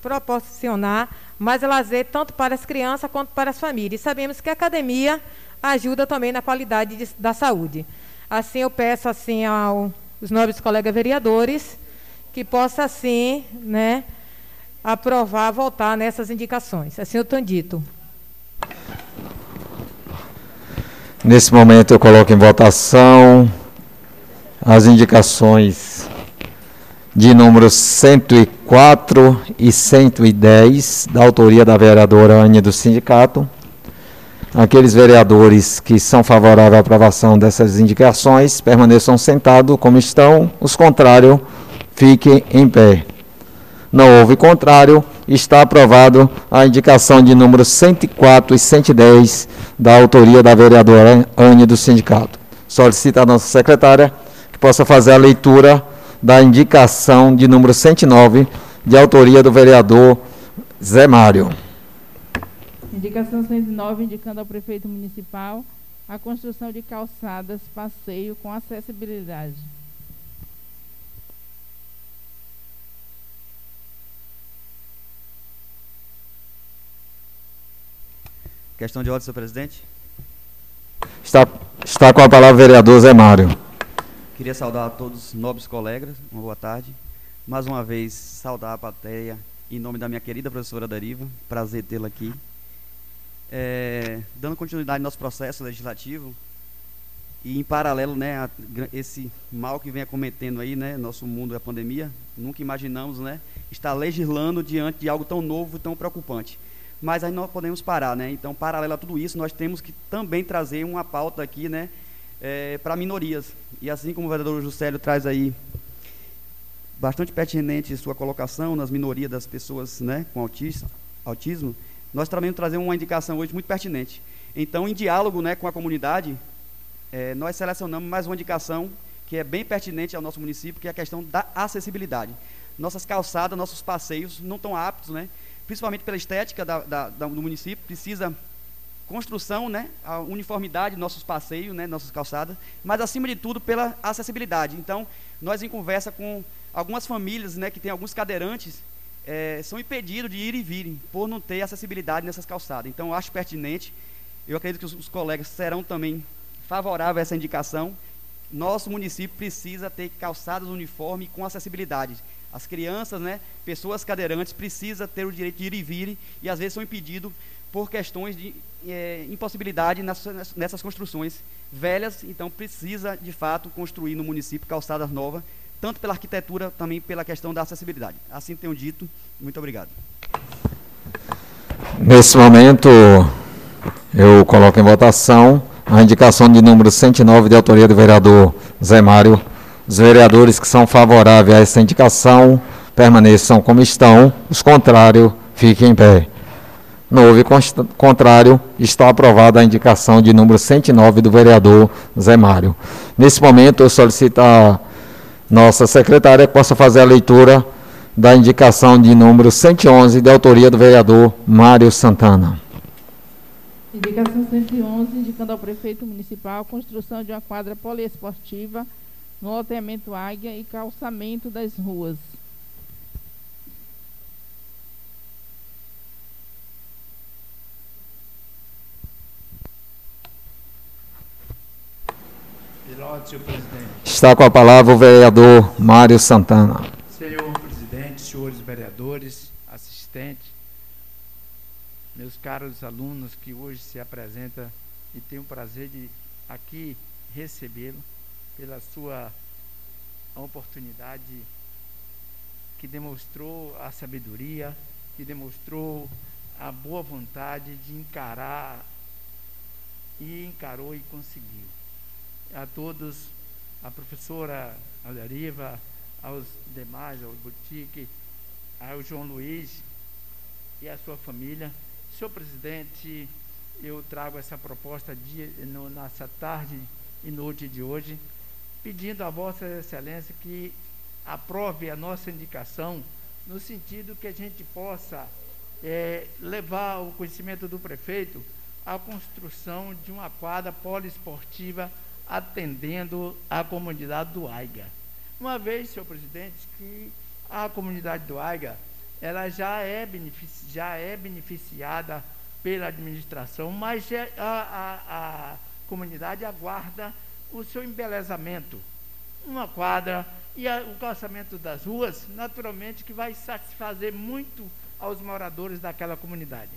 Speaker 8: proporcionar mais lazer tanto para as crianças quanto para as famílias. E sabemos que a academia ajuda também na qualidade de, da saúde. Assim, eu peço assim ao os nobres colegas vereadores, que possa, assim, né, aprovar, votar nessas indicações. Assim eu tenho dito.
Speaker 1: Nesse momento eu coloco em votação as indicações de números 104 e 110, da autoria da vereadora Ania do Sindicato. Aqueles vereadores que são favoráveis à aprovação dessas indicações permaneçam sentados como estão, os contrários fiquem em pé. Não houve contrário, está aprovado a indicação de número 104 e 110 da autoria da vereadora Anne do sindicato. Solicita a nossa secretária que possa fazer a leitura da indicação de número 109 de autoria do vereador Zé Mário.
Speaker 4: Indicação 109, indicando ao prefeito municipal a construção de calçadas, passeio com acessibilidade.
Speaker 7: Questão de ordem, senhor presidente.
Speaker 1: Está, está com a palavra o vereador Zé Mário.
Speaker 7: Queria saudar a todos os nobres colegas, uma boa tarde. Mais uma vez, saudar a plateia em nome da minha querida professora Deriva. Prazer tê-la aqui é, dando continuidade ao nosso processo legislativo e em paralelo, né, a, esse mal que vem acometendo aí, né, nosso mundo é a pandemia, nunca imaginamos, né, estar legislando diante de algo tão novo, tão preocupante. Mas aí não podemos parar, né? Então, paralelo a tudo isso, nós temos que também trazer uma pauta aqui, né, é, para minorias. E assim como o vereador Juscelio traz aí bastante pertinente sua colocação nas minorias das pessoas né, com autismo, autismo, nós também trazemos uma indicação hoje muito pertinente. Então, em diálogo né, com a comunidade, é, nós selecionamos mais uma indicação que é bem pertinente ao nosso município, que é a questão da acessibilidade. Nossas calçadas, nossos passeios não estão aptos, né, principalmente pela estética da, da, da, do município, precisa construção, né, a uniformidade de nossos passeios, né, nossas calçadas, mas acima de tudo pela acessibilidade. Então, nós em conversa com algumas famílias, né, que têm alguns cadeirantes, é, são impedidos de ir e virem por não ter acessibilidade nessas calçadas. Então, eu acho pertinente. Eu acredito que os, os colegas serão também favoráveis a essa indicação. Nosso município precisa ter calçadas uniformes com acessibilidade. As crianças, né, pessoas cadeirantes, precisam ter o direito de ir e vir e às vezes são impedidos por questões de é, impossibilidade nessas, nessas construções velhas. Então precisa de fato construir no município calçadas novas, tanto pela arquitetura, também pela questão da acessibilidade. Assim tenho dito. Muito obrigado.
Speaker 1: Nesse momento, eu coloco em votação a indicação de número 109 de autoria do vereador Zé Mário. Os vereadores que são favoráveis a essa indicação permaneçam como estão, os contrários fiquem em pé. Não houve contrário, está aprovada a indicação de número 109 do vereador Zé Mário. Nesse momento, eu solicito a nossa secretária possa fazer a leitura da indicação de número 111, de autoria do vereador Mário Santana.
Speaker 4: Indicação 111, indicando ao prefeito municipal a construção de uma quadra poliesportiva no loteamento Águia e calçamento das ruas.
Speaker 9: senhor presidente.
Speaker 1: Está com a palavra o vereador Mário Santana.
Speaker 9: Senhor presidente, senhores vereadores, assistentes, meus caros alunos que hoje se apresentam e tenho o prazer de aqui recebê-lo pela sua oportunidade que demonstrou a sabedoria, que demonstrou a boa vontade de encarar e encarou e conseguiu a todos, a professora Alderiva, aos demais, ao Boutique, ao João Luiz e à sua família. Senhor presidente, eu trago essa proposta de, no, nessa tarde e noite de hoje, pedindo a Vossa Excelência que aprove a nossa indicação, no sentido que a gente possa é, levar o conhecimento do prefeito a construção de uma quadra poliesportiva atendendo a comunidade do AIGA. Uma vez, senhor presidente, que a comunidade do AIGA ela já é, já é beneficiada pela administração, mas é, a, a, a comunidade aguarda o seu embelezamento. Uma quadra e a, o calçamento das ruas, naturalmente, que vai satisfazer muito aos moradores daquela comunidade.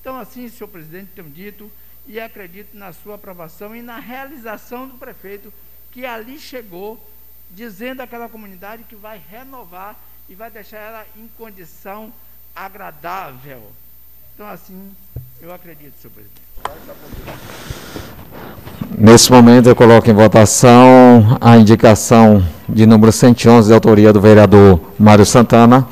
Speaker 9: Então, assim, senhor presidente, tenho dito, e acredito na sua aprovação e na realização do prefeito que ali chegou, dizendo àquela comunidade que vai renovar e vai deixar ela em condição agradável. Então, assim, eu acredito, senhor presidente.
Speaker 1: Nesse momento, eu coloco em votação a indicação de número 111, de autoria do vereador Mário Santana.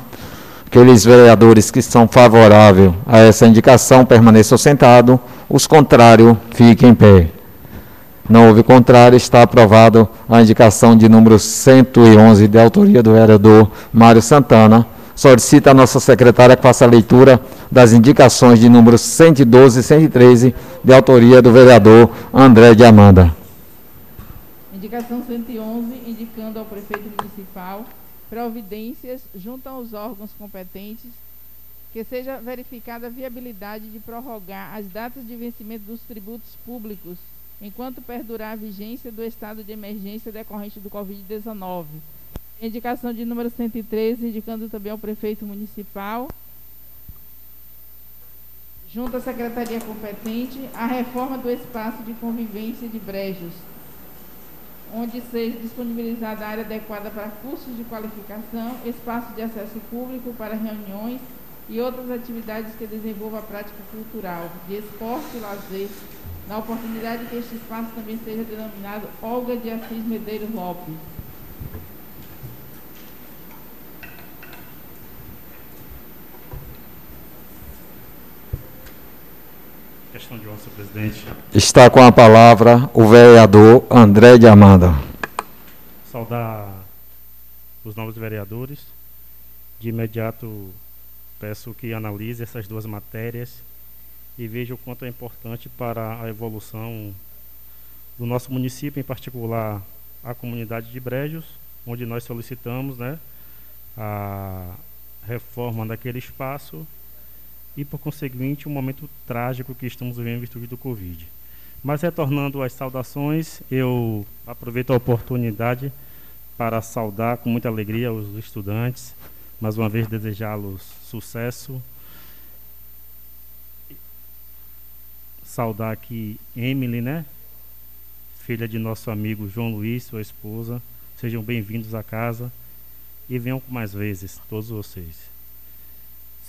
Speaker 1: Aqueles vereadores que são favoráveis a essa indicação permaneçam sentados. Os contrários, fiquem em pé. Não houve contrário, está aprovado a indicação de número 111, de autoria do vereador Mário Santana. Solicita a nossa secretária que faça a leitura das indicações de número 112 e 113, de autoria do vereador André de Amanda.
Speaker 4: Indicação 111, indicando ao prefeito municipal providências junto aos órgãos competentes que seja verificada a viabilidade de prorrogar as datas de vencimento dos tributos públicos enquanto perdurar a vigência do estado de emergência decorrente do Covid-19. Indicação de número 113, indicando também ao prefeito municipal, junto à secretaria competente, a reforma do espaço de convivência de brejos, onde seja disponibilizada área adequada para cursos de qualificação, espaço de acesso público para reuniões, e outras atividades que desenvolvam a prática cultural, de esporte e lazer, na oportunidade que este espaço também seja denominado Olga de Assis Medeiros Lopes.
Speaker 6: Questão de ordem, senhor presidente.
Speaker 1: Está com a palavra o vereador André de Amanda.
Speaker 6: Saudar os novos vereadores. De imediato peço que analise essas duas matérias e veja o quanto é importante para a evolução do nosso município, em particular a comunidade de Brejos, onde nós solicitamos né, a reforma daquele espaço e, por conseguinte, um momento trágico que estamos vivendo em virtude do Covid. Mas, retornando às saudações, eu aproveito a oportunidade para saudar com muita alegria os estudantes, mais uma vez desejá-los sucesso. Saudar aqui Emily, né? Filha de nosso amigo João Luiz, sua esposa. Sejam bem-vindos à casa e venham mais vezes, todos vocês.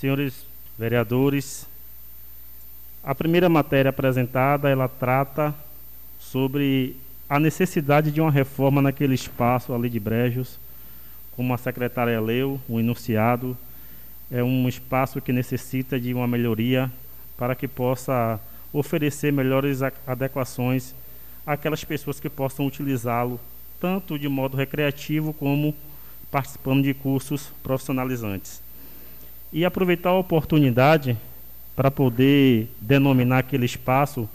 Speaker 6: Senhores vereadores, a primeira matéria apresentada, ela trata sobre a necessidade de uma reforma naquele espaço ali de Brejos, como a secretária leu, o enunciado, é um espaço que necessita de uma melhoria para que possa oferecer melhores adequações àquelas pessoas que possam utilizá-lo, tanto de modo recreativo como participando de cursos profissionalizantes e aproveitar a oportunidade para poder denominar aquele espaço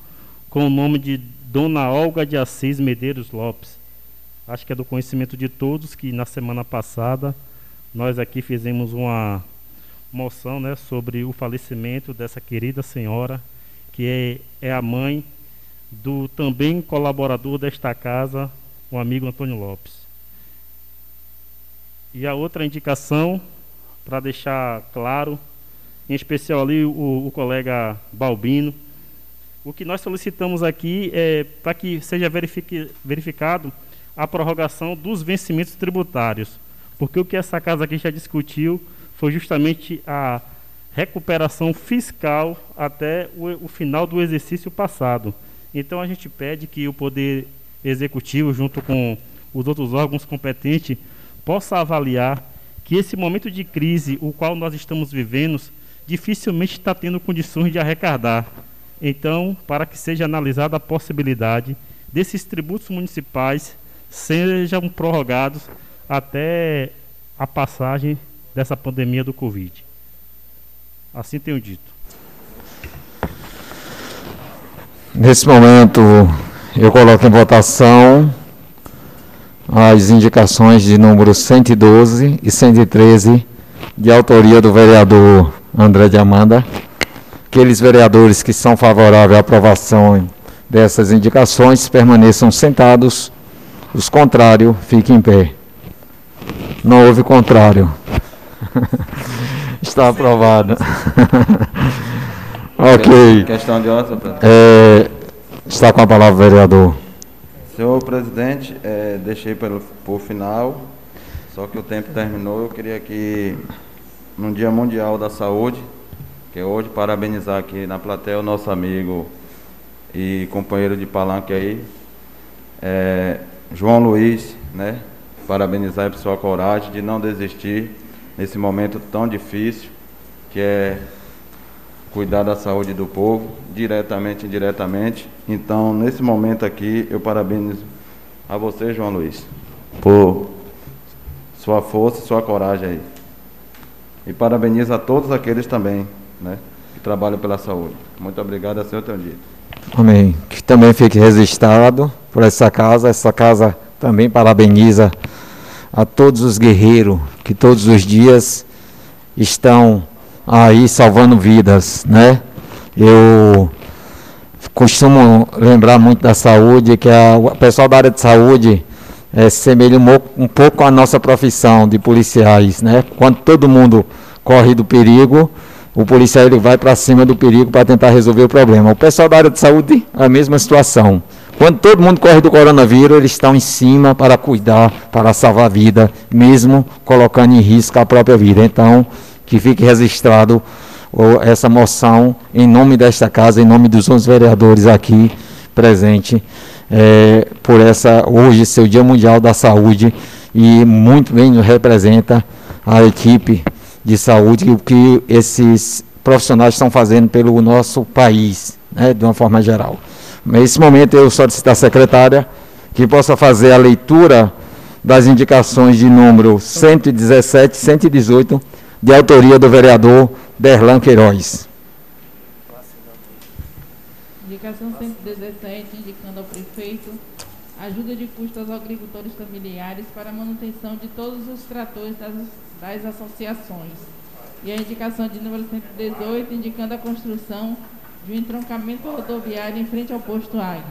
Speaker 6: com o nome de Dona Olga de Assis Medeiros Lopes. Acho que é do conhecimento de todos que na semana passada nós aqui fizemos uma moção né, sobre o falecimento dessa querida senhora, que é, é a mãe do também colaborador desta casa, o amigo Antônio Lopes. E a outra indicação para deixar claro, em especial ali o, o, colega Balbino. O que nós solicitamos aqui é para que seja verificado a prorrogação dos vencimentos tributários, porque o que essa casa aqui já discutiu foi justamente a recuperação fiscal até o, o final do exercício passado. Então a gente pede que o Poder Executivo, junto com os outros órgãos competentes, possa avaliar que esse momento de crise, o qual nós estamos vivendo, dificilmente está tendo condições de arrecadar. Então, para que seja analisada a possibilidade desses tributos municipais sejam prorrogados até a passagem dessa pandemia do Covid. Assim tenho dito.
Speaker 1: Nesse momento, eu coloco em votação as indicações de número 112 e 113, de autoria do vereador André de Amanda. Aqueles vereadores que são favoráveis à aprovação dessas indicações permaneçam sentados, os contrários fiquem em pé. Não houve contrário. Está aprovado. ok.
Speaker 3: Questão de ordem,
Speaker 1: é, Está com a palavra, vereador.
Speaker 3: Senhor presidente, é, deixei pelo, por final, só que o tempo terminou. Eu queria que, no Dia Mundial da Saúde, que é hoje, parabenizar aqui na plateia o nosso amigo e companheiro de palanque aí, é, João Luiz, né? Parabenizar por sua coragem de não desistir nesse momento tão difícil, que é cuidar da saúde do povo, diretamente e indiretamente. Então, nesse momento aqui, eu parabenizo a você, João Luiz, por sua força e sua coragem aí. E parabenizo a todos aqueles também, né, que trabalham pela saúde. Muito obrigado, a senhor tenho dito.
Speaker 1: Amém. Que também fique registrado por essa casa. Essa casa também parabeniza a todos os guerreiros que todos os dias estão aí salvando vidas, né? Eu costumo lembrar muito da saúde, que a, o pessoal da área de saúde é, semelha um, um pouco a nossa profissão de policiais, né? Quando todo mundo corre do perigo, o policial ele vai para cima do perigo para tentar resolver o problema. O pessoal da área de saúde, a mesma situação. Quando todo mundo corre do coronavírus, eles estão em cima para cuidar, para salvar a vida, mesmo colocando em risco a própria vida. Então, que fique registrado essa moção em nome desta casa, em nome dos 11 vereadores aqui, presente é, por essa hoje seu Dia Mundial da Saúde e muito bem nos representa a equipe de saúde que, que esses profissionais estão fazendo pelo nosso país, né, de uma forma geral. Nesse momento eu solicito à secretária que possa fazer a leitura das indicações de número 117 e 118, de autoria do vereador Derlan Queiroz.
Speaker 4: Indicação 117, indicando ao prefeito ajuda de custo aos agricultores familiares para a manutenção de todos os tratores das, das associações. E a indicação de número 118, indicando a construção de um entroncamento rodoviário em frente ao posto Águia.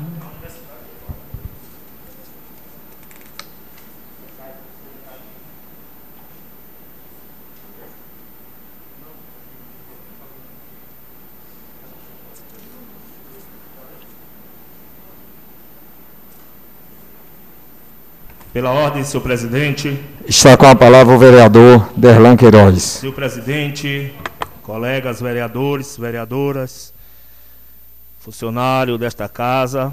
Speaker 5: Pela ordem, senhor presidente.
Speaker 1: Está com a palavra o vereador Derlan Queiroz.
Speaker 5: Senhor presidente, colegas vereadores, vereadoras, funcionário desta casa.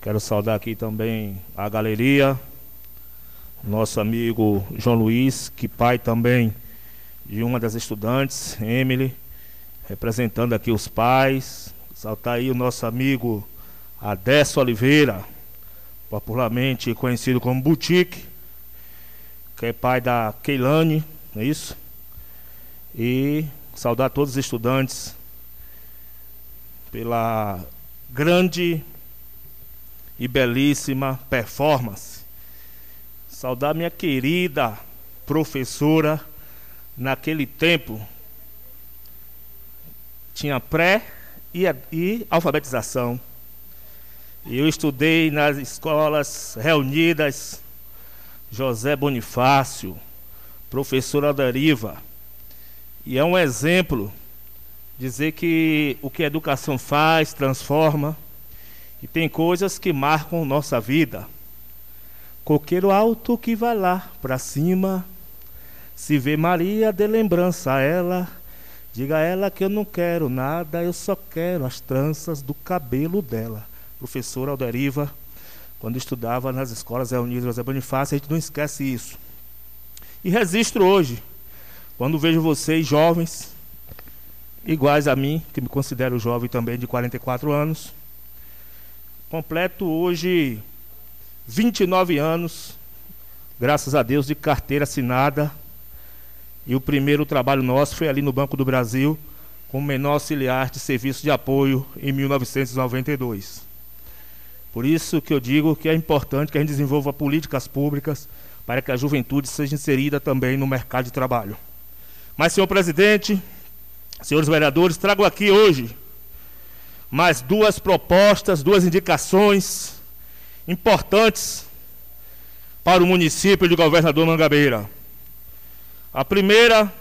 Speaker 5: Quero saudar aqui também a galeria, nosso amigo João Luiz, que pai também de uma das estudantes, Emily, representando aqui os pais. Saltar aí o nosso amigo Adesso Oliveira, popularmente conhecido como Boutique, que é pai da Keilane, não é isso? E saudar todos os estudantes pela grande e belíssima performance. Saudar minha querida professora naquele tempo tinha pré e, e alfabetização. Eu estudei nas escolas reunidas José Bonifácio, professora Deriva. E é um exemplo dizer que o que a educação faz transforma e tem coisas que marcam nossa vida. Coqueiro alto que vai lá para cima, se vê Maria de lembrança a ela, diga a ela que eu não quero nada, eu só quero as tranças do cabelo dela professor Alderiva, quando estudava nas escolas reunidas José Bonifácio, a gente não esquece isso. E registro hoje, quando vejo vocês jovens, iguais a mim, que me considero jovem também, de 44 anos, completo hoje 29 anos, graças a Deus, de carteira assinada. E o primeiro trabalho nosso foi ali no Banco do Brasil, como menor auxiliar de serviço de apoio em 1992. Por isso que eu digo que é importante que a gente desenvolva políticas públicas para que a juventude seja inserida também no mercado de trabalho. Mas, senhor presidente, senhores vereadores, trago aqui hoje mais duas propostas, duas indicações importantes para o município de Governador Mangabeira. A primeira,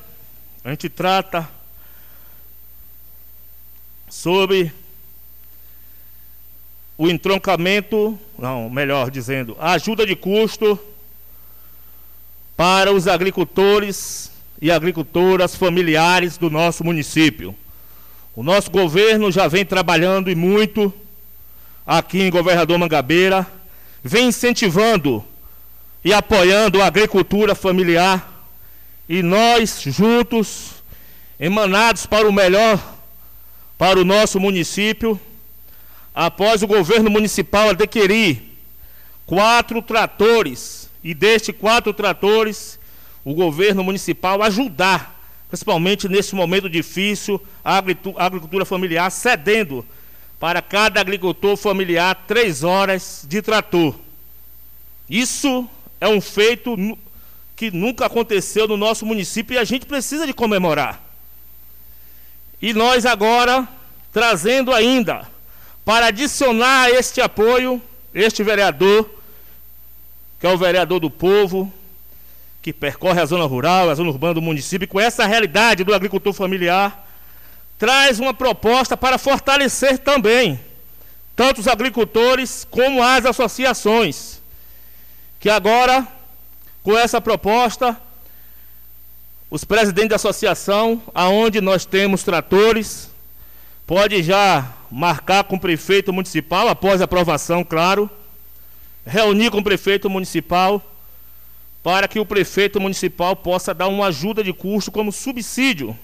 Speaker 5: a gente trata sobre o entroncamento, não, melhor dizendo, a ajuda de custo para os agricultores e agricultoras familiares do nosso município. O nosso governo já vem trabalhando e muito aqui em Governador Mangabeira, vem incentivando e apoiando a agricultura familiar e nós juntos, emanados para o melhor para o nosso município, após o governo municipal adquirir quatro tratores, e destes quatro tratores, o governo municipal ajudar, principalmente nesse momento difícil, a agricultura familiar, cedendo para cada agricultor familiar três horas de trator. Isso é um feito que nunca aconteceu no nosso município e a gente precisa de comemorar. E nós agora, trazendo ainda para adicionar a este apoio, este vereador, que é o vereador do povo, que percorre a zona rural, a zona urbana do município, com essa realidade do agricultor familiar, traz uma proposta para fortalecer também tanto os agricultores como as associações. Que agora, com essa proposta, os presidentes da associação, aonde nós temos tratores, pode já marcar com o prefeito municipal, após aprovação, claro, reunir com o prefeito municipal, para que o prefeito municipal possa dar uma ajuda de custo como subsídio,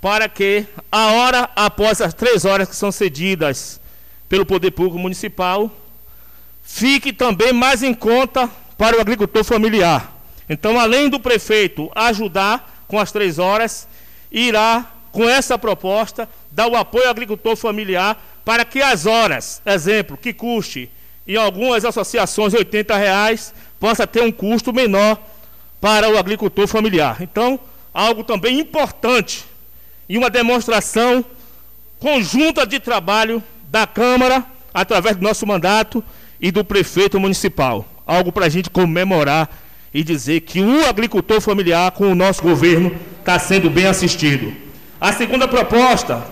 Speaker 5: para que a hora após as três horas que são cedidas pelo Poder Público Municipal, fique também mais em conta para o agricultor familiar. Então, além do prefeito ajudar com as três horas, irá, com essa proposta, dar o apoio ao agricultor familiar para que as horas, exemplo, que custe em algumas associações 80 reais, possa ter um custo menor para o agricultor familiar. Então, algo também importante e uma demonstração conjunta de trabalho da Câmara, através do nosso mandato, e do prefeito municipal. Algo para a gente comemorar e dizer que o agricultor familiar, com o nosso governo, está sendo bem assistido. A segunda proposta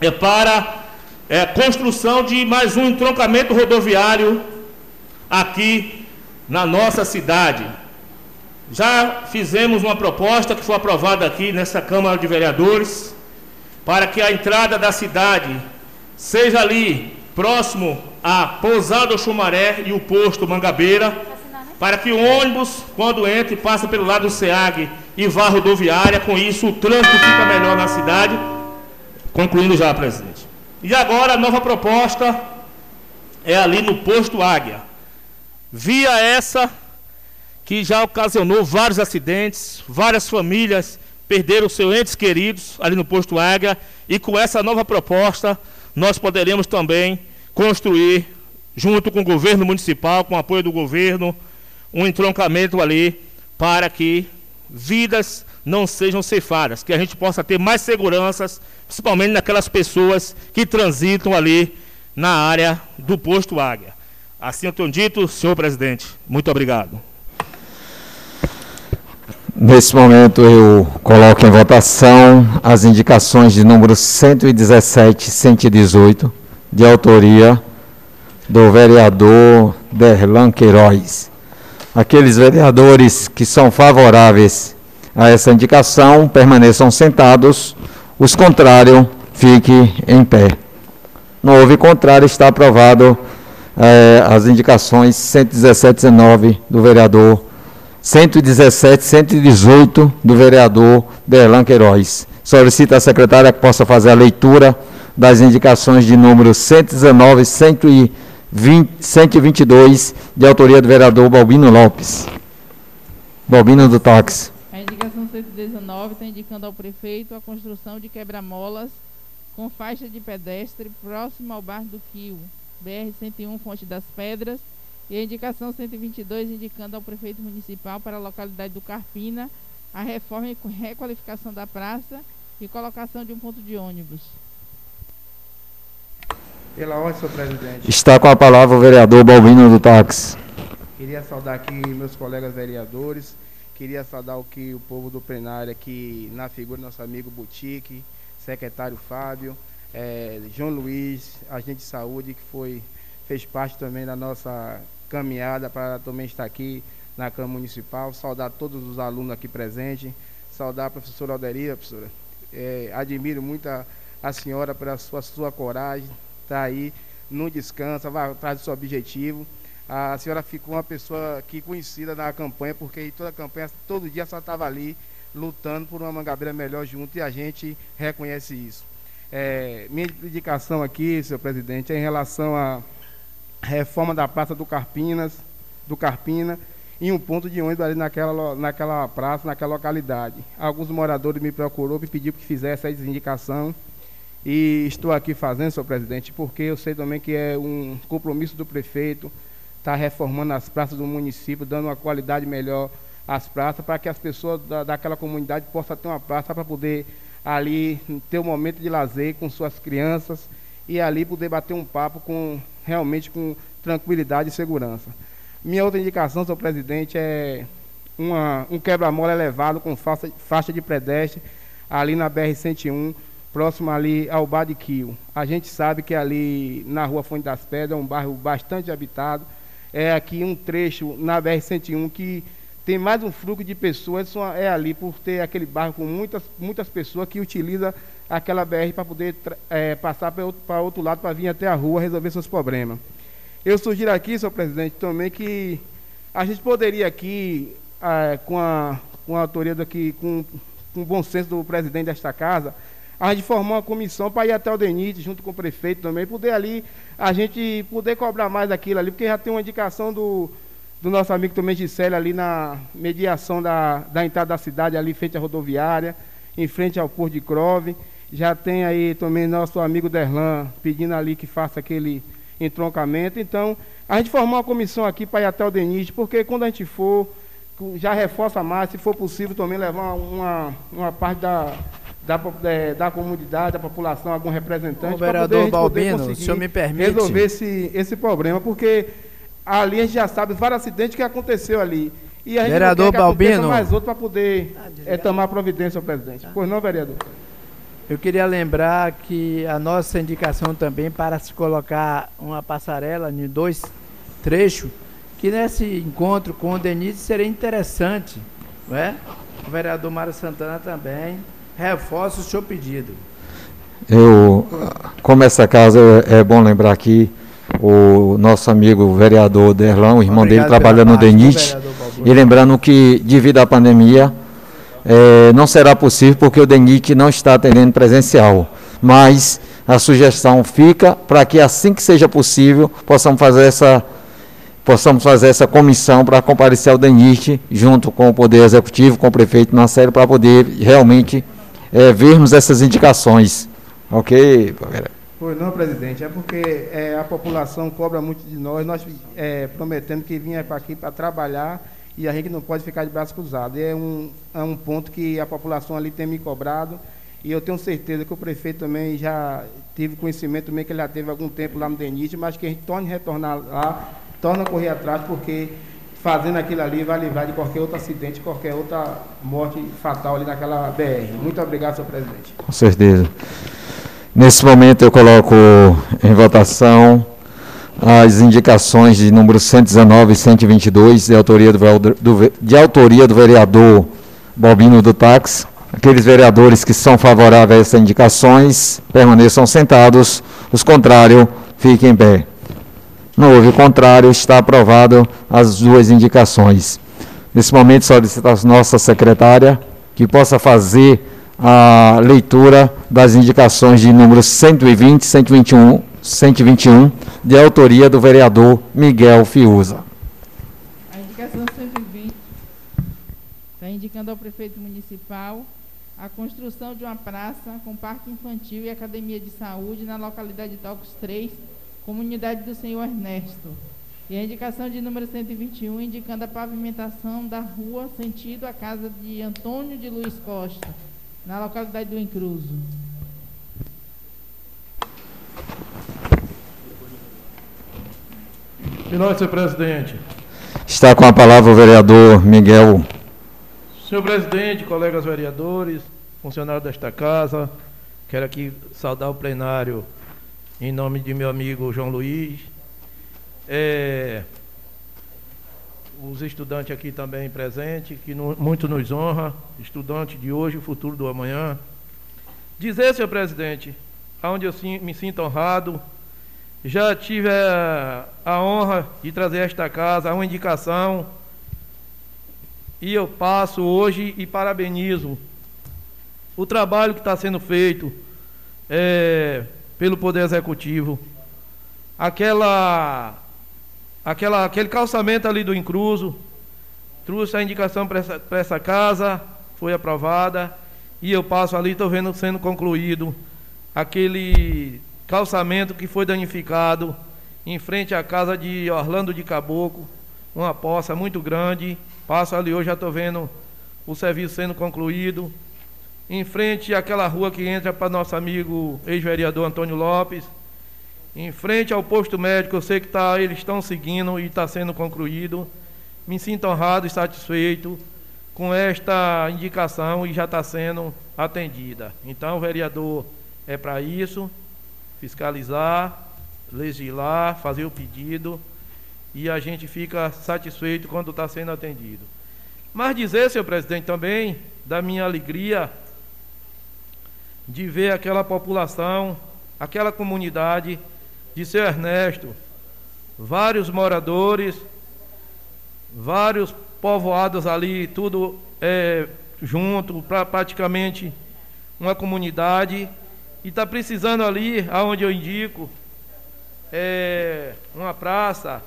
Speaker 5: é para é, construção de mais um entroncamento rodoviário aqui na nossa cidade. Já fizemos uma proposta que foi aprovada aqui nessa Câmara de Vereadores para que a entrada da cidade seja ali próximo a Pousada Chumaré e o posto Mangabeira, para que o ônibus, quando entra, passe pelo lado do SEAG e vá rodoviária, com isso o trânsito fica melhor na cidade. Concluindo já, presidente. E agora a nova proposta é ali no posto Águia. Via essa que já ocasionou vários acidentes, várias famílias perderam seus entes queridos ali no posto Águia, e com essa nova proposta nós poderemos também construir, junto com o governo municipal, com o apoio do governo, um entroncamento ali para que vidas não sejam ceifadas, que a gente possa ter mais seguranças, principalmente naquelas pessoas que transitam ali na área do posto Águia. Assim eu tenho dito, senhor presidente. Muito obrigado.
Speaker 1: Nesse momento eu coloco em votação as indicações de número 117 e 118 de autoria do vereador Derlan Queiroz. Aqueles vereadores que são favoráveis a essa indicação permaneçam sentados, os contrários fiquem em pé. Não houve contrário, está aprovado eh, as indicações 117 e 19 do vereador 117 118 do vereador Derlan Queiroz. Solicita a secretária que possa fazer a leitura das indicações de número 119 e 122, de autoria do vereador Balbino Lopes. Balbino do Táxi.
Speaker 4: A indicação 119 está indicando ao prefeito a construção de quebra-molas com faixa de pedestre próximo ao bar do Quio, BR-101 Fonte das Pedras, e a indicação 122 indicando ao prefeito municipal para a localidade do Carpina a reforma e requalificação da praça e colocação de um ponto de ônibus.
Speaker 2: Pela ordem, senhor presidente.
Speaker 1: Está com a palavra o vereador Balbino do Táxi.
Speaker 2: Queria saudar aqui meus colegas vereadores. Queria saudar o que o povo do plenário aqui, na figura do nosso amigo Boutique, secretário Fábio, é, João Luiz, agente de saúde, que foi, fez parte também da nossa caminhada para também estar aqui na Câmara Municipal. Saudar todos os alunos aqui presentes. Saudar a professora Alderia, professora. É, admiro muito a, a senhora pela sua, sua coragem, está aí, não descansa, vai atrás do seu objetivo. A senhora ficou uma pessoa que conhecida na campanha, porque toda a campanha, todo dia só estava ali lutando por uma mangabeira melhor junto e a gente reconhece isso. É, minha indicação aqui, senhor presidente, é em relação à reforma da praça do Carpinas, do Carpina, em um ponto de ônibus ali naquela, naquela praça, naquela localidade. Alguns moradores me procurou e pediram que fizesse essa indicação e estou aqui fazendo, senhor presidente, porque eu sei também que é um compromisso do prefeito estar tá reformando as praças do município, dando uma qualidade melhor às praças, para que as pessoas da, daquela comunidade possam ter uma praça para poder ali ter um momento de lazer com suas crianças e ali poder bater um papo com realmente com tranquilidade e segurança. Minha outra indicação, senhor presidente, é uma, um quebra-mola elevado com faixa, faixa de pedestre ali na BR-101, próximo ali ao Bar de Quio. A gente sabe que ali na rua Fonte das Pedras é um bairro bastante habitado. É aqui um trecho na BR-101 que tem mais um fluxo de pessoas, é ali por ter aquele bairro com muitas, muitas pessoas que utilizam aquela BR para poder é, passar para outro, outro lado, para vir até a rua resolver seus problemas. Eu sugiro aqui, senhor presidente, também que a gente poderia aqui, é, com, a, com a autoria daqui, com, com o bom senso do presidente desta casa, a gente formar uma comissão para ir até o DENIT, junto com o prefeito também, poder ali, a gente poder cobrar mais daquilo ali, porque já tem uma indicação do, do nosso amigo também Gisele ali na mediação da, da entrada da cidade, ali em frente à rodoviária, em frente ao Porto de Crove. Já tem aí também nosso amigo Derlan pedindo ali que faça aquele entroncamento. Então, a gente formou uma comissão aqui para ir até o DENIT, porque quando a gente for, já reforça mais, se for possível também levar uma, uma parte da, da, é, da comunidade, da população, algum representante.
Speaker 9: O vereador poder, Balbino, o senhor me permite.
Speaker 2: Resolver esse, esse problema, porque ali a gente já sabe vários acidentes que aconteceu ali. E a gente
Speaker 9: vereador não quer que Balbino.
Speaker 2: mais outro para poder é, tomar providência, presidente. Pois não, vereador?
Speaker 9: Eu queria lembrar que a nossa indicação também para se colocar uma passarela em dois trechos, que nesse encontro com o Denise seria interessante, não é? O vereador Mário Santana também reforça o seu pedido.
Speaker 1: Eu, como essa casa é, é bom lembrar aqui, o nosso amigo vereador Derlão, o irmão Obrigado dele trabalha no DENIT, e lembrando que devido à pandemia é, não será possível porque o DENIT não está atendendo presencial, mas a sugestão fica para que assim que seja possível possamos fazer essa possamos fazer essa comissão para comparecer ao DENIT junto com o Poder Executivo, com o prefeito na série, para poder realmente é, vermos essas indicações. Ok?
Speaker 2: Pois não, presidente, é porque é, a população cobra muito de nós, nós é, prometendo que vinha para aqui para trabalhar e a gente não pode ficar de braços cruzados. É um, é um ponto que a população ali tem me cobrado e eu tenho certeza que o prefeito também já tive conhecimento também que ele já teve algum tempo lá no DENIT, mas que a gente torne retornar lá, torna correr atrás, porque fazendo aquilo ali vai livrar de qualquer outro acidente, qualquer outra morte fatal ali naquela BR. Muito obrigado, senhor presidente.
Speaker 1: Com certeza. Nesse momento eu coloco em votação as indicações de número 119 e 122 de autoria do, do, de autoria do vereador Bobino do Táxi. Aqueles vereadores que são favoráveis a essas indicações permaneçam sentados, os contrários fiquem em pé. Não houve contrário, está aprovado as duas indicações. Nesse momento, solicito a nossa secretária que possa fazer a leitura das indicações de números 120, 121, 121, de autoria do vereador Miguel Fiuza.
Speaker 4: A indicação 120 está indicando ao prefeito municipal a construção de uma praça com parque infantil e academia de saúde na localidade de Tocos 3, Comunidade do Senhor Ernesto. E a indicação de número 121, indicando a pavimentação da rua sentido a casa de Antônio de Luiz Costa, na localidade do Encruzo.
Speaker 10: Senhor presidente.
Speaker 1: Está com a palavra o vereador Miguel.
Speaker 10: Senhor presidente, colegas vereadores, funcionários desta casa, quero aqui saudar o plenário em nome de meu amigo João Luiz. É, os estudantes aqui também presentes, que no, muito nos honra, estudante de hoje, o futuro do amanhã. Dizer, senhor presidente, aonde eu me sinto honrado, já tive a, a honra de trazer esta casa uma indicação e eu passo hoje e parabenizo o trabalho que está sendo feito. É, pelo Poder Executivo. Aquela, aquela, aquele calçamento ali do Incruso, trouxe a indicação para essa, essa casa, foi aprovada, e eu passo ali, estou vendo sendo concluído aquele calçamento que foi danificado em frente à casa de Orlando de Caboclo, uma poça muito grande. Passo ali hoje, já estou vendo o serviço sendo concluído. Em frente àquela rua que entra para nosso amigo ex-vereador Antônio Lopes, em frente ao posto médico, eu sei que tá, eles estão seguindo e está sendo concluído. Me sinto honrado e satisfeito com esta indicação e já está sendo atendida. Então, vereador é para isso, fiscalizar, legislar, fazer o pedido e a gente fica satisfeito quando está sendo atendido. Mas dizer, senhor presidente, também da minha alegria de ver aquela população, aquela comunidade de seu Ernesto, vários moradores, vários povoados ali, tudo é, junto, pra, praticamente uma comunidade, e está precisando ali, aonde eu indico, é, uma praça,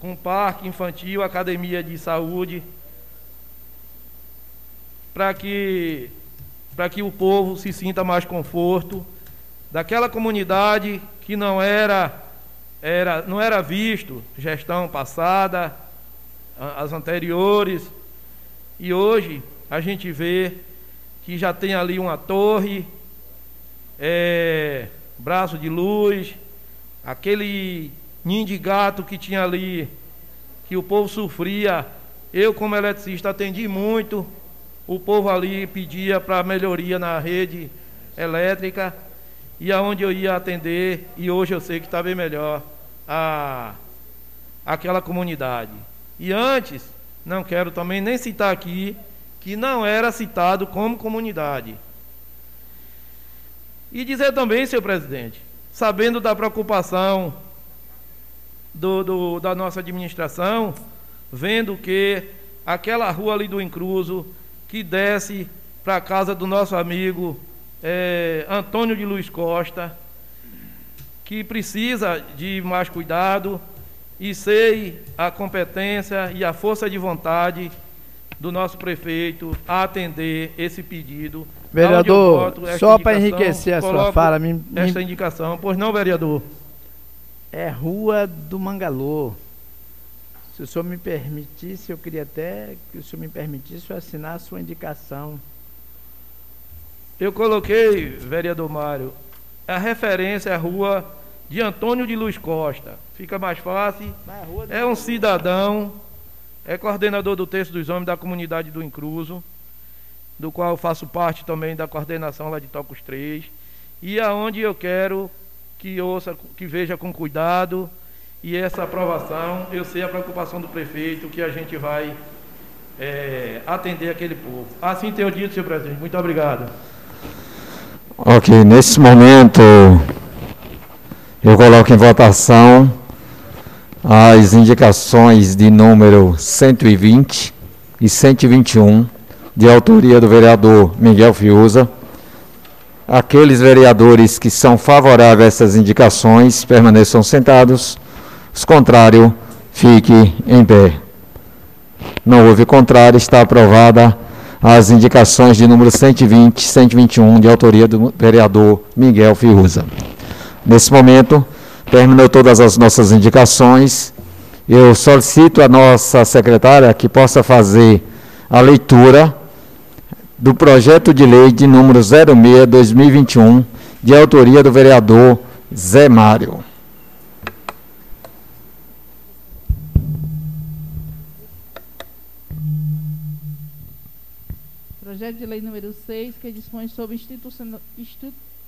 Speaker 10: com parque infantil, academia de saúde, para que, para que o povo se sinta mais conforto, daquela comunidade que não era, era, não era visto gestão passada, as anteriores, e hoje a gente vê que já tem ali uma torre, é, braço de luz, aquele ninho de gato que tinha ali, que o povo sofria. Eu, como eletricista, atendi muito. O povo ali pedia para melhoria na rede elétrica e aonde eu ia atender, e hoje eu sei que está bem melhor a, aquela comunidade. E antes, não quero também nem citar aqui, que não era citado como comunidade. E dizer também, senhor presidente, sabendo da preocupação do, do, da nossa administração, vendo que aquela rua ali do Incruso, que desce para a casa do nosso amigo é, Antônio de Luiz Costa, que precisa de mais cuidado e sei a competência e a força de vontade do nosso prefeito a atender esse pedido.
Speaker 9: Vereador, só para enriquecer a sua fala, me,
Speaker 10: esta indicação, pois não, vereador?
Speaker 9: É Rua do Mangalô. Se o senhor me permitisse, eu queria até que o senhor me permitisse eu assinar a sua indicação.
Speaker 10: Eu coloquei, vereador Mário, a referência à rua de Antônio de Luz Costa. Fica mais fácil. É um cidadão, é coordenador do texto dos homens da comunidade do Incruso, do qual eu faço parte também da coordenação lá de Tocos 3. E aonde eu quero que ouça, que veja com cuidado e essa aprovação, eu sei a preocupação do prefeito que a gente vai é, atender aquele povo. Assim tenho dito, senhor presidente. Muito obrigado.
Speaker 1: Ok, nesse momento eu coloco em votação as indicações de número 120 e 121, de autoria do vereador Miguel Fiuza. Aqueles vereadores que são favoráveis a essas indicações permaneçam sentados, os contrários, fique em pé. Não houve contrário, está aprovada as indicações de número 120 e 121, de autoria do vereador Miguel Fiuza. Nesse momento, terminou todas as nossas indicações. Eu solicito a nossa secretária que possa fazer a leitura do projeto de lei de número 06-2021, de autoria do vereador Zé Mário.
Speaker 4: Projeto de lei número 6, que dispõe sobre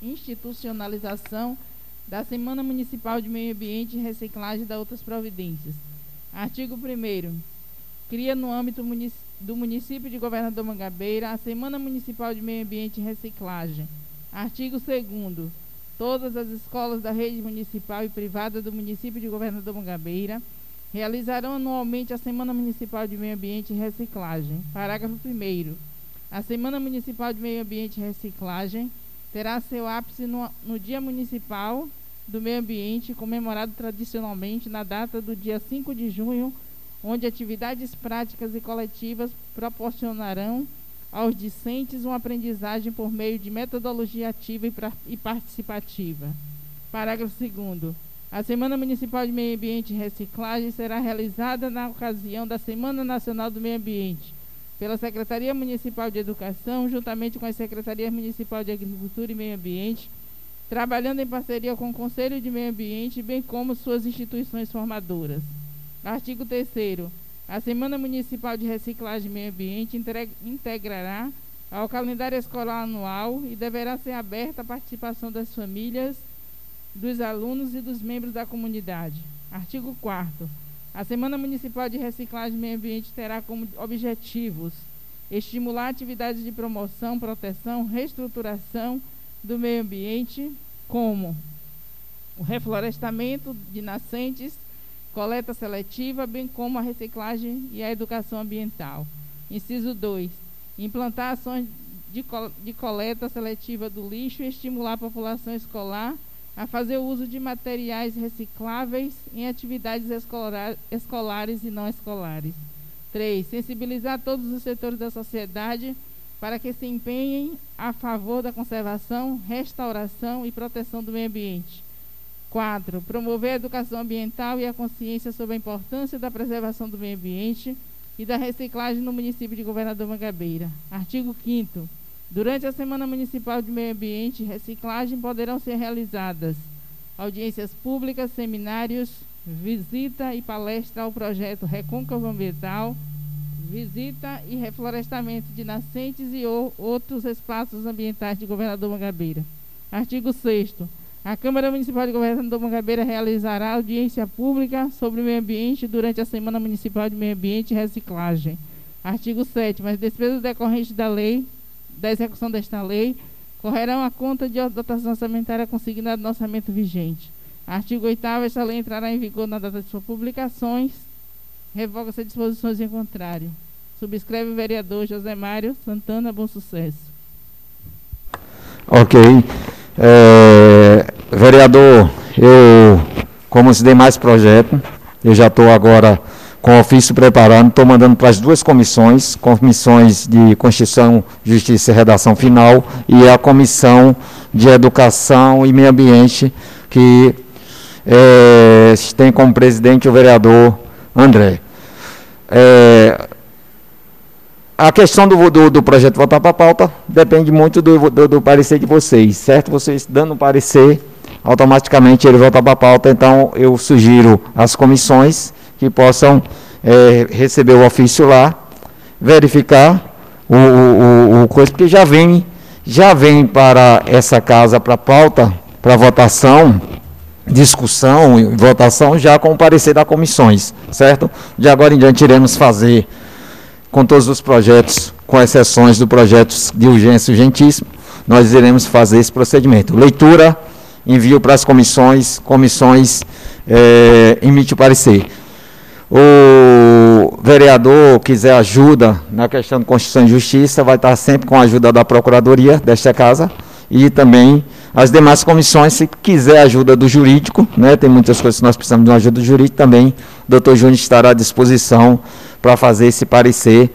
Speaker 4: institucionalização da Semana Municipal de Meio Ambiente e Reciclagem e da outras providências. Artigo 1 Cria no âmbito do município de Governador Mangabeira a Semana Municipal de Meio Ambiente e Reciclagem. Artigo 2 Todas as escolas da rede municipal e privada do município de Governador Mangabeira realizarão anualmente a Semana Municipal de Meio Ambiente e Reciclagem. Parágrafo 1 a Semana Municipal de Meio Ambiente e Reciclagem terá seu ápice no, no Dia Municipal do Meio Ambiente, comemorado tradicionalmente na data do dia 5 de junho, onde atividades práticas e coletivas proporcionarão aos discentes uma aprendizagem por meio de metodologia ativa e, pra, e participativa. Parágrafo 2 a Semana Municipal de Meio Ambiente e Reciclagem será realizada na ocasião da Semana Nacional do Meio Ambiente, pela Secretaria Municipal de Educação, juntamente com a Secretaria Municipal de Agricultura e Meio Ambiente, trabalhando em parceria com o Conselho de Meio Ambiente, bem como suas instituições formadoras. Artigo 3 A Semana Municipal de Reciclagem e Meio Ambiente integrará ao calendário escolar anual e deverá ser aberta à participação das famílias, dos alunos e dos membros da comunidade. Artigo 4 a Semana Municipal de Reciclagem e Meio Ambiente terá como objetivos estimular atividades de promoção, proteção, reestruturação, do meio ambiente, como o reflorestamento de nascentes, coleta seletiva, bem como a reciclagem e a educação ambiental. Inciso 2. Implantar ações de, coleta seletiva do lixo e estimular a população escolar a fazer uso de materiais recicláveis em atividades escolar, escolares e não escolares. 3. Sensibilizar todos os setores da sociedade para que se empenhem a favor da conservação, restauração e proteção do meio ambiente. 4. Promover a educação ambiental e a consciência sobre a importância da preservação do meio ambiente e da reciclagem no município de Governador Mangabeira. Artigo 5 Durante a Semana Municipal de Meio Ambiente e Reciclagem poderão ser realizadas audiências públicas, seminários, visita e palestra ao projeto Recôncavo Ambiental, visita e reflorestamento de nascentes e outros espaços ambientais de Governador Mangabeira. Artigo 6 a Câmara Municipal de Governador Mangabeira realizará audiência pública sobre o meio ambiente durante a Semana Municipal de Meio Ambiente e Reciclagem. Artigo 7 As despesas decorrentes da lei, da execução desta lei, correrão à conta de dotação orçamentária consignada no orçamento vigente. Artigo 8 Esta lei entrará em vigor na data de suas publicações. Revoga-se disposições em contrário. Subscreve o vereador José Mário Santana Bom Sucesso.
Speaker 1: Ok. É, vereador, eu, como se demais projetos, eu já estou agora com ofício preparando, estou mandando para as duas comissões, comissões de Constituição, Justiça e Redação Final e a Comissão de Educação e Meio Ambiente, que é, tem como presidente o vereador André. É, a questão do, do, do projeto voltar para a pauta depende muito do, do, do, parecer de vocês, certo? Vocês dando parecer, automaticamente ele volta para a pauta. Então, eu sugiro às comissões que possam é, receber o ofício lá, verificar o, o, o, coisa, porque já vem, já vem para essa casa para pauta, para votação, discussão e votação já com o parecer das comissões, certo? De agora em diante iremos fazer com todos os projetos, com exceções do projeto de urgência urgentíssimo, nós iremos fazer esse procedimento. Leitura, envio para as comissões, comissões é, emite o parecer. O vereador quiser ajuda na questão de Constituição e Justiça, vai estar sempre com a ajuda da Procuradoria desta casa e também as demais comissões, se quiser ajuda do jurídico, né, tem muitas coisas que nós precisamos de uma ajuda do jurídico também, o doutor Júnior estará à disposição para fazer esse parecer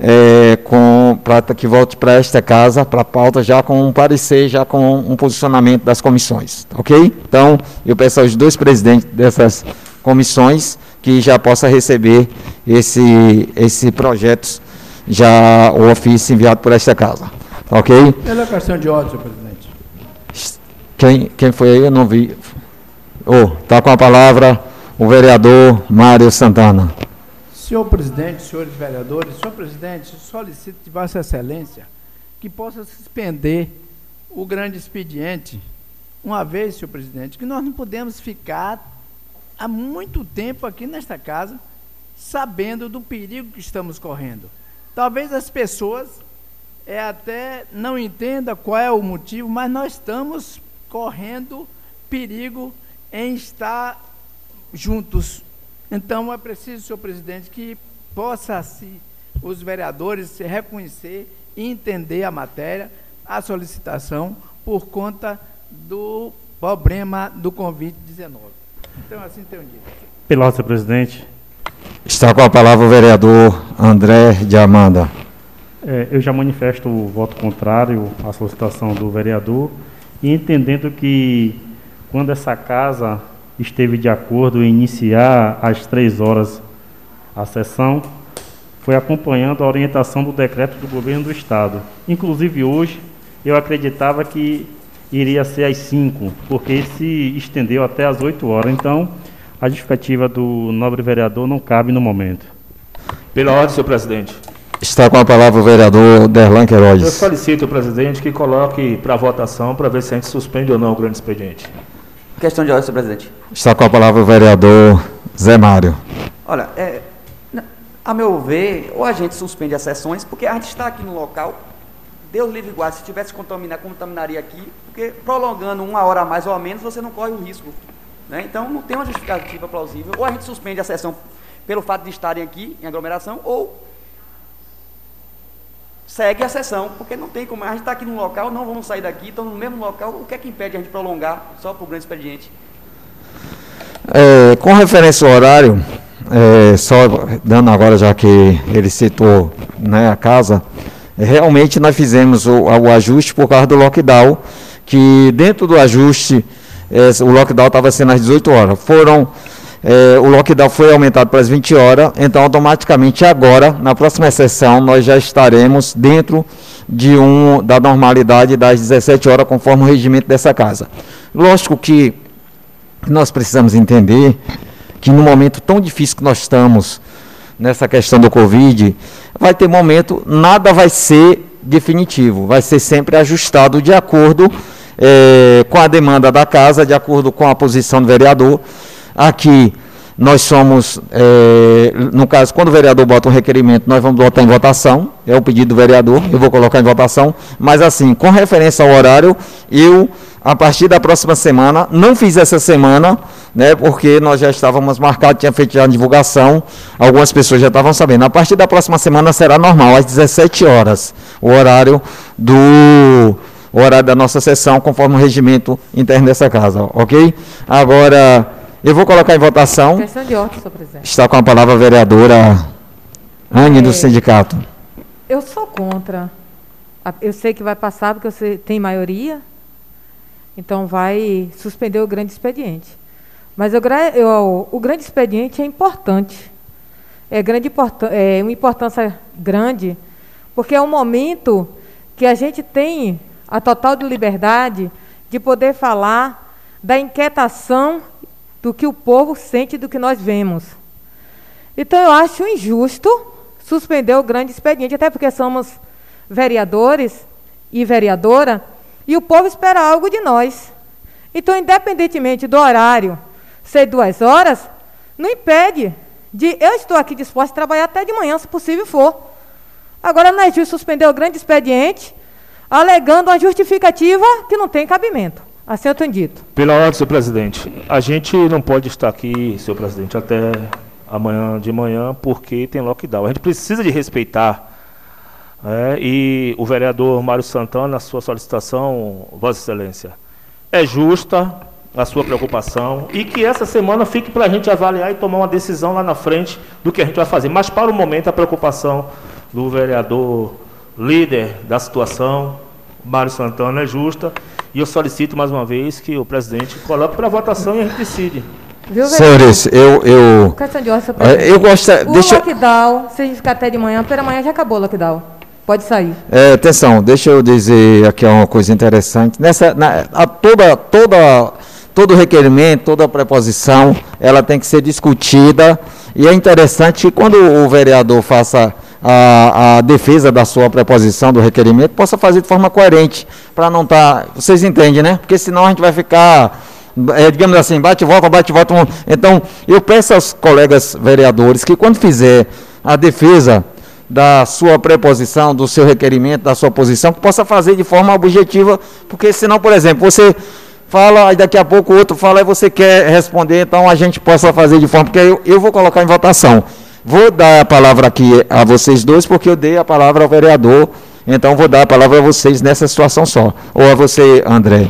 Speaker 1: é, com para que volte para esta casa, para a pauta, já com um parecer, já com um posicionamento das comissões, ok? Então, eu peço aos dois presidentes dessas comissões que já possa receber esse, esse projeto, já o ofício enviado por esta casa, ok?
Speaker 9: Pela questão de ordem, senhor presidente.
Speaker 1: Quem, quem foi aí? Eu não vi. Está oh, com a palavra o vereador Mário Santana.
Speaker 9: Senhor presidente, senhores vereadores, senhor presidente, solicito de Vossa Excelência que possa suspender o grande expediente, uma vez, senhor presidente, que nós não podemos ficar há muito tempo aqui nesta casa sabendo do perigo que estamos correndo. Talvez as pessoas é, até não entendam qual é o motivo, mas nós estamos correndo perigo em estar juntos então é preciso, senhor presidente, que possa se os vereadores se reconhecer e entender a matéria, a solicitação por conta do problema do Covid-19. Então assim entendido.
Speaker 6: Pela senhor presidente.
Speaker 1: Está com a palavra o vereador André de Amanda.
Speaker 6: É, eu já manifesto o voto contrário à solicitação do vereador e entendendo que quando essa casa esteve de acordo em iniciar às três horas a sessão, foi acompanhando a orientação do decreto do governo do Estado. Inclusive hoje, eu acreditava que iria ser às cinco, porque se estendeu até às oito horas. Então, a justificativa do nobre vereador não cabe no momento.
Speaker 5: Pela ordem, senhor presidente.
Speaker 1: Está com a palavra o vereador Derlan Queiroz.
Speaker 5: Eu solicito, presidente, que coloque para votação para ver se a gente suspende ou não o grande expediente.
Speaker 7: Questão de ordem, senhor presidente.
Speaker 1: Está com a palavra o vereador Zé Mário.
Speaker 7: Olha, é, a meu ver, ou a gente suspende as sessões, porque a gente está aqui no local Deus livre guarde, se tivesse contaminar, contaminaria aqui, porque prolongando uma hora a mais ou a menos, você não corre o risco. Né? Então não tem uma justificativa plausível. Ou a gente suspende a sessão pelo fato de estarem aqui em aglomeração, ou segue a sessão, porque não tem como. A gente está aqui no local, não vamos sair daqui, estamos no mesmo local. O que é que impede a gente prolongar só para o grande expediente?
Speaker 1: É, com referência ao horário, é, só dando agora, já que ele citou né, a casa, realmente nós fizemos o, o ajuste por causa do lockdown, que dentro do ajuste, é, o lockdown estava sendo às 18 horas. Foram é, o lockdown foi aumentado para as 20 horas, então automaticamente agora, na próxima sessão, nós já estaremos dentro de um, da normalidade das 17 horas, conforme o regimento dessa casa. Lógico que nós precisamos entender que no momento tão difícil que nós estamos nessa questão do Covid, vai ter momento, nada vai ser definitivo, vai ser sempre ajustado de acordo é, com a demanda da casa, de acordo com a posição do vereador. Aqui nós somos, é, no caso, quando o vereador bota um requerimento, nós vamos botar em votação, é o pedido do vereador, eu vou colocar em votação, mas assim, com referência ao horário, eu, a partir da próxima semana, não fiz essa semana, né, porque nós já estávamos marcados, tinha feito já a divulgação, algumas pessoas já estavam sabendo. A partir da próxima semana será normal, às 17 horas, o horário do o horário da nossa sessão, conforme o regimento interno dessa casa, ok? Agora, eu vou colocar em votação. Questão de ordem, senhor presidente. Está com a palavra a vereadora Anne, é, do sindicato.
Speaker 8: Eu sou contra. Eu sei que vai passar porque você tem maioria, então vai suspender o grande expediente. Mas eu, eu, o grande expediente é importante. É, grande, é uma importância grande, porque é um momento que a gente tem a total de liberdade de poder falar da inquietação do que o povo sente do que nós vemos. Então eu acho injusto suspender o grande expediente, até porque somos vereadores e vereadora, e o povo espera algo de nós. Então, independentemente do horário ser duas horas, não impede de eu estou aqui disposto a trabalhar até de manhã, se possível for. Agora não é justo suspender o grande expediente, alegando uma justificativa que não tem cabimento. Assim dito.
Speaker 5: Pela ordem, senhor presidente, a gente não pode estar aqui, senhor presidente, até amanhã de manhã, porque tem lockdown. A gente precisa de respeitar. É, e o vereador Mário Santana, na sua solicitação, Vossa Excelência, é justa a sua preocupação e que essa semana fique para a gente avaliar e tomar uma decisão lá na frente do que a gente vai fazer. Mas, para o momento, a preocupação do vereador líder da situação, Mário Santana, é justa e eu solicito mais uma vez que o presidente coloque para votação e a gente decide.
Speaker 1: Viu, Senhores, eu. eu
Speaker 8: Questão de ordem, é, eu gosto. O deixa... lockdown, se a gente ficar até de manhã, pela manhã já acabou o lockdown. Pode sair.
Speaker 1: É, atenção, deixa eu dizer aqui uma coisa interessante. Nessa, na, a, toda, toda, todo requerimento, toda preposição, ela tem que ser discutida. E é interessante que quando o vereador faça a, a, defesa da sua preposição, do requerimento, possa fazer de forma coerente, para não estar. Tá, vocês entendem, né? Porque senão a gente vai ficar, é, digamos assim, bate volta, bate volta. Então, eu peço aos colegas vereadores que, quando fizer a defesa da sua preposição, do seu requerimento, da sua posição, que possa fazer de forma objetiva, porque senão, por exemplo, você fala, e daqui a pouco o outro fala e você quer responder, então a gente possa fazer de forma, porque eu, eu vou colocar em votação. Vou dar a palavra aqui a vocês dois, porque eu dei a palavra ao vereador, então vou dar a palavra a vocês nessa situação só. Ou a você, André.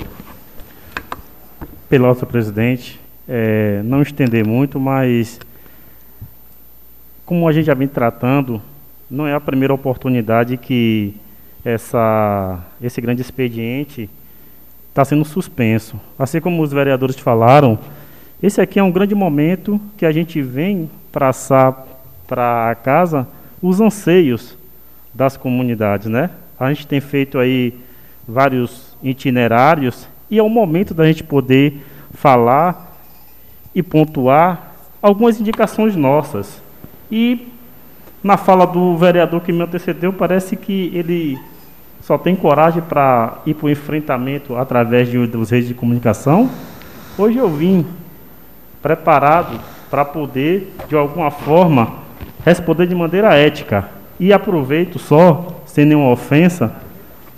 Speaker 6: Piloto presidente, é, não estender muito, mas como a gente já vem tratando, não é a primeira oportunidade que essa, esse grande expediente está sendo suspenso. Assim como os vereadores falaram, esse aqui é um grande momento que a gente vem traçar para a casa os anseios das comunidades, né? A gente tem feito aí vários itinerários e é o momento da gente poder falar e pontuar algumas indicações nossas. E na fala do vereador que me antecedeu, parece que ele só tem coragem para ir para o enfrentamento através de, dos redes de comunicação. Hoje eu vim preparado para poder, de alguma forma, responder de maneira ética. E aproveito só, sem nenhuma ofensa,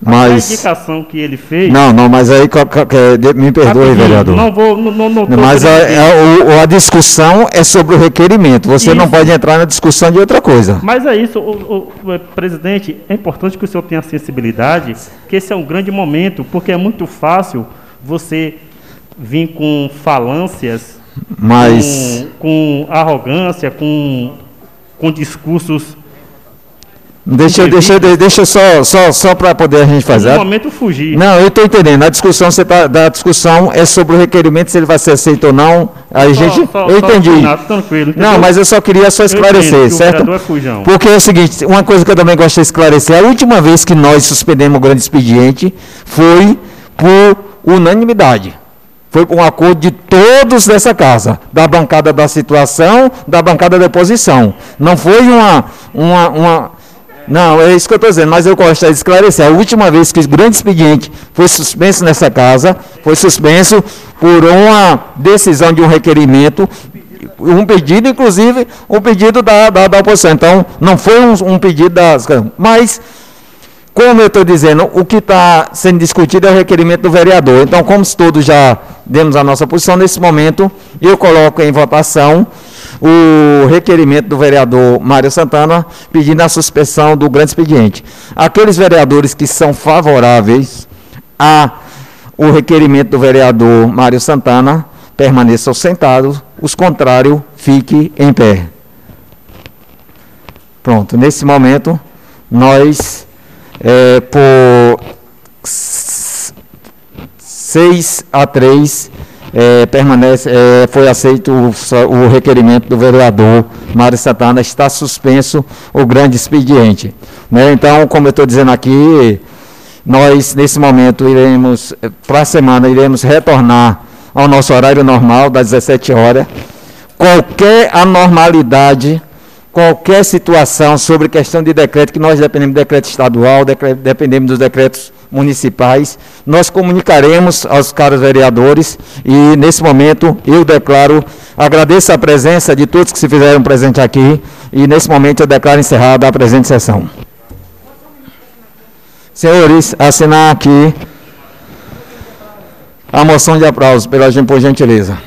Speaker 1: Mas,
Speaker 6: a indicação que ele fez.
Speaker 1: Não, não, mas aí me perdoe, vereador.
Speaker 6: Não vou, não, não,
Speaker 1: Mas a, a, a, discussão é sobre o requerimento. Você isso. não pode entrar na discussão de outra coisa.
Speaker 6: Mas é isso, o, o, o, presidente. É importante que o senhor tenha sensibilidade, que esse é um grande momento, porque é muito fácil você vir com falâncias,
Speaker 1: mas
Speaker 6: com, com arrogância, com, com discursos
Speaker 1: Deixa, deixa, deixa só, só, só para poder a gente fazer. No
Speaker 6: momento fugir.
Speaker 1: Não, eu estou entendendo. A discussão, você tá, da discussão é sobre o requerimento, se ele vai ser aceito ou não. A só, gente, só, eu entendi. Tranquilo, não, mas eu só queria só esclarecer, certo? É Porque é o seguinte, uma coisa que eu também gosto de esclarecer, a última vez que nós suspendemos o grande expediente foi por unanimidade. Foi um acordo de todos dessa casa, da bancada da situação, da bancada da oposição. Não foi uma, uma, uma não, é isso que eu estou dizendo, mas eu gostaria de esclarecer. A última vez que o grande expediente foi suspenso nessa casa, foi suspenso por uma decisão de um requerimento, um pedido, inclusive, um pedido da, da, da oposição. Então, não foi um, um pedido das. Mas, como eu estou dizendo, o que está sendo discutido é o requerimento do vereador. Então, como todos já demos a nossa posição, nesse momento, eu coloco em votação o requerimento do vereador Mário Santana pedindo a suspensão do grande expediente. Aqueles vereadores que são favoráveis a o requerimento do vereador Mário Santana permaneçam sentados, os contrários fiquem em pé. Pronto, nesse momento nós é, por 6 a 3 é, permanece, é, foi aceito o, o, requerimento do vereador Mário Santana, está suspenso o grande expediente. Né? Então, como eu estou dizendo aqui, nós nesse momento iremos, para a semana, iremos retornar ao nosso horário normal, das 17 horas. Qualquer anormalidade, qualquer situação sobre questão de decreto, que nós dependemos do decreto estadual, decreto, dependemos dos decretos municipais. Nós comunicaremos aos caros vereadores e, nesse momento, eu declaro, agradeço a presença de todos que se fizeram presente aqui e, nesse momento, eu declaro encerrada a presente sessão. Senhores, assinar aqui a moção de aplauso, pela, por gentileza.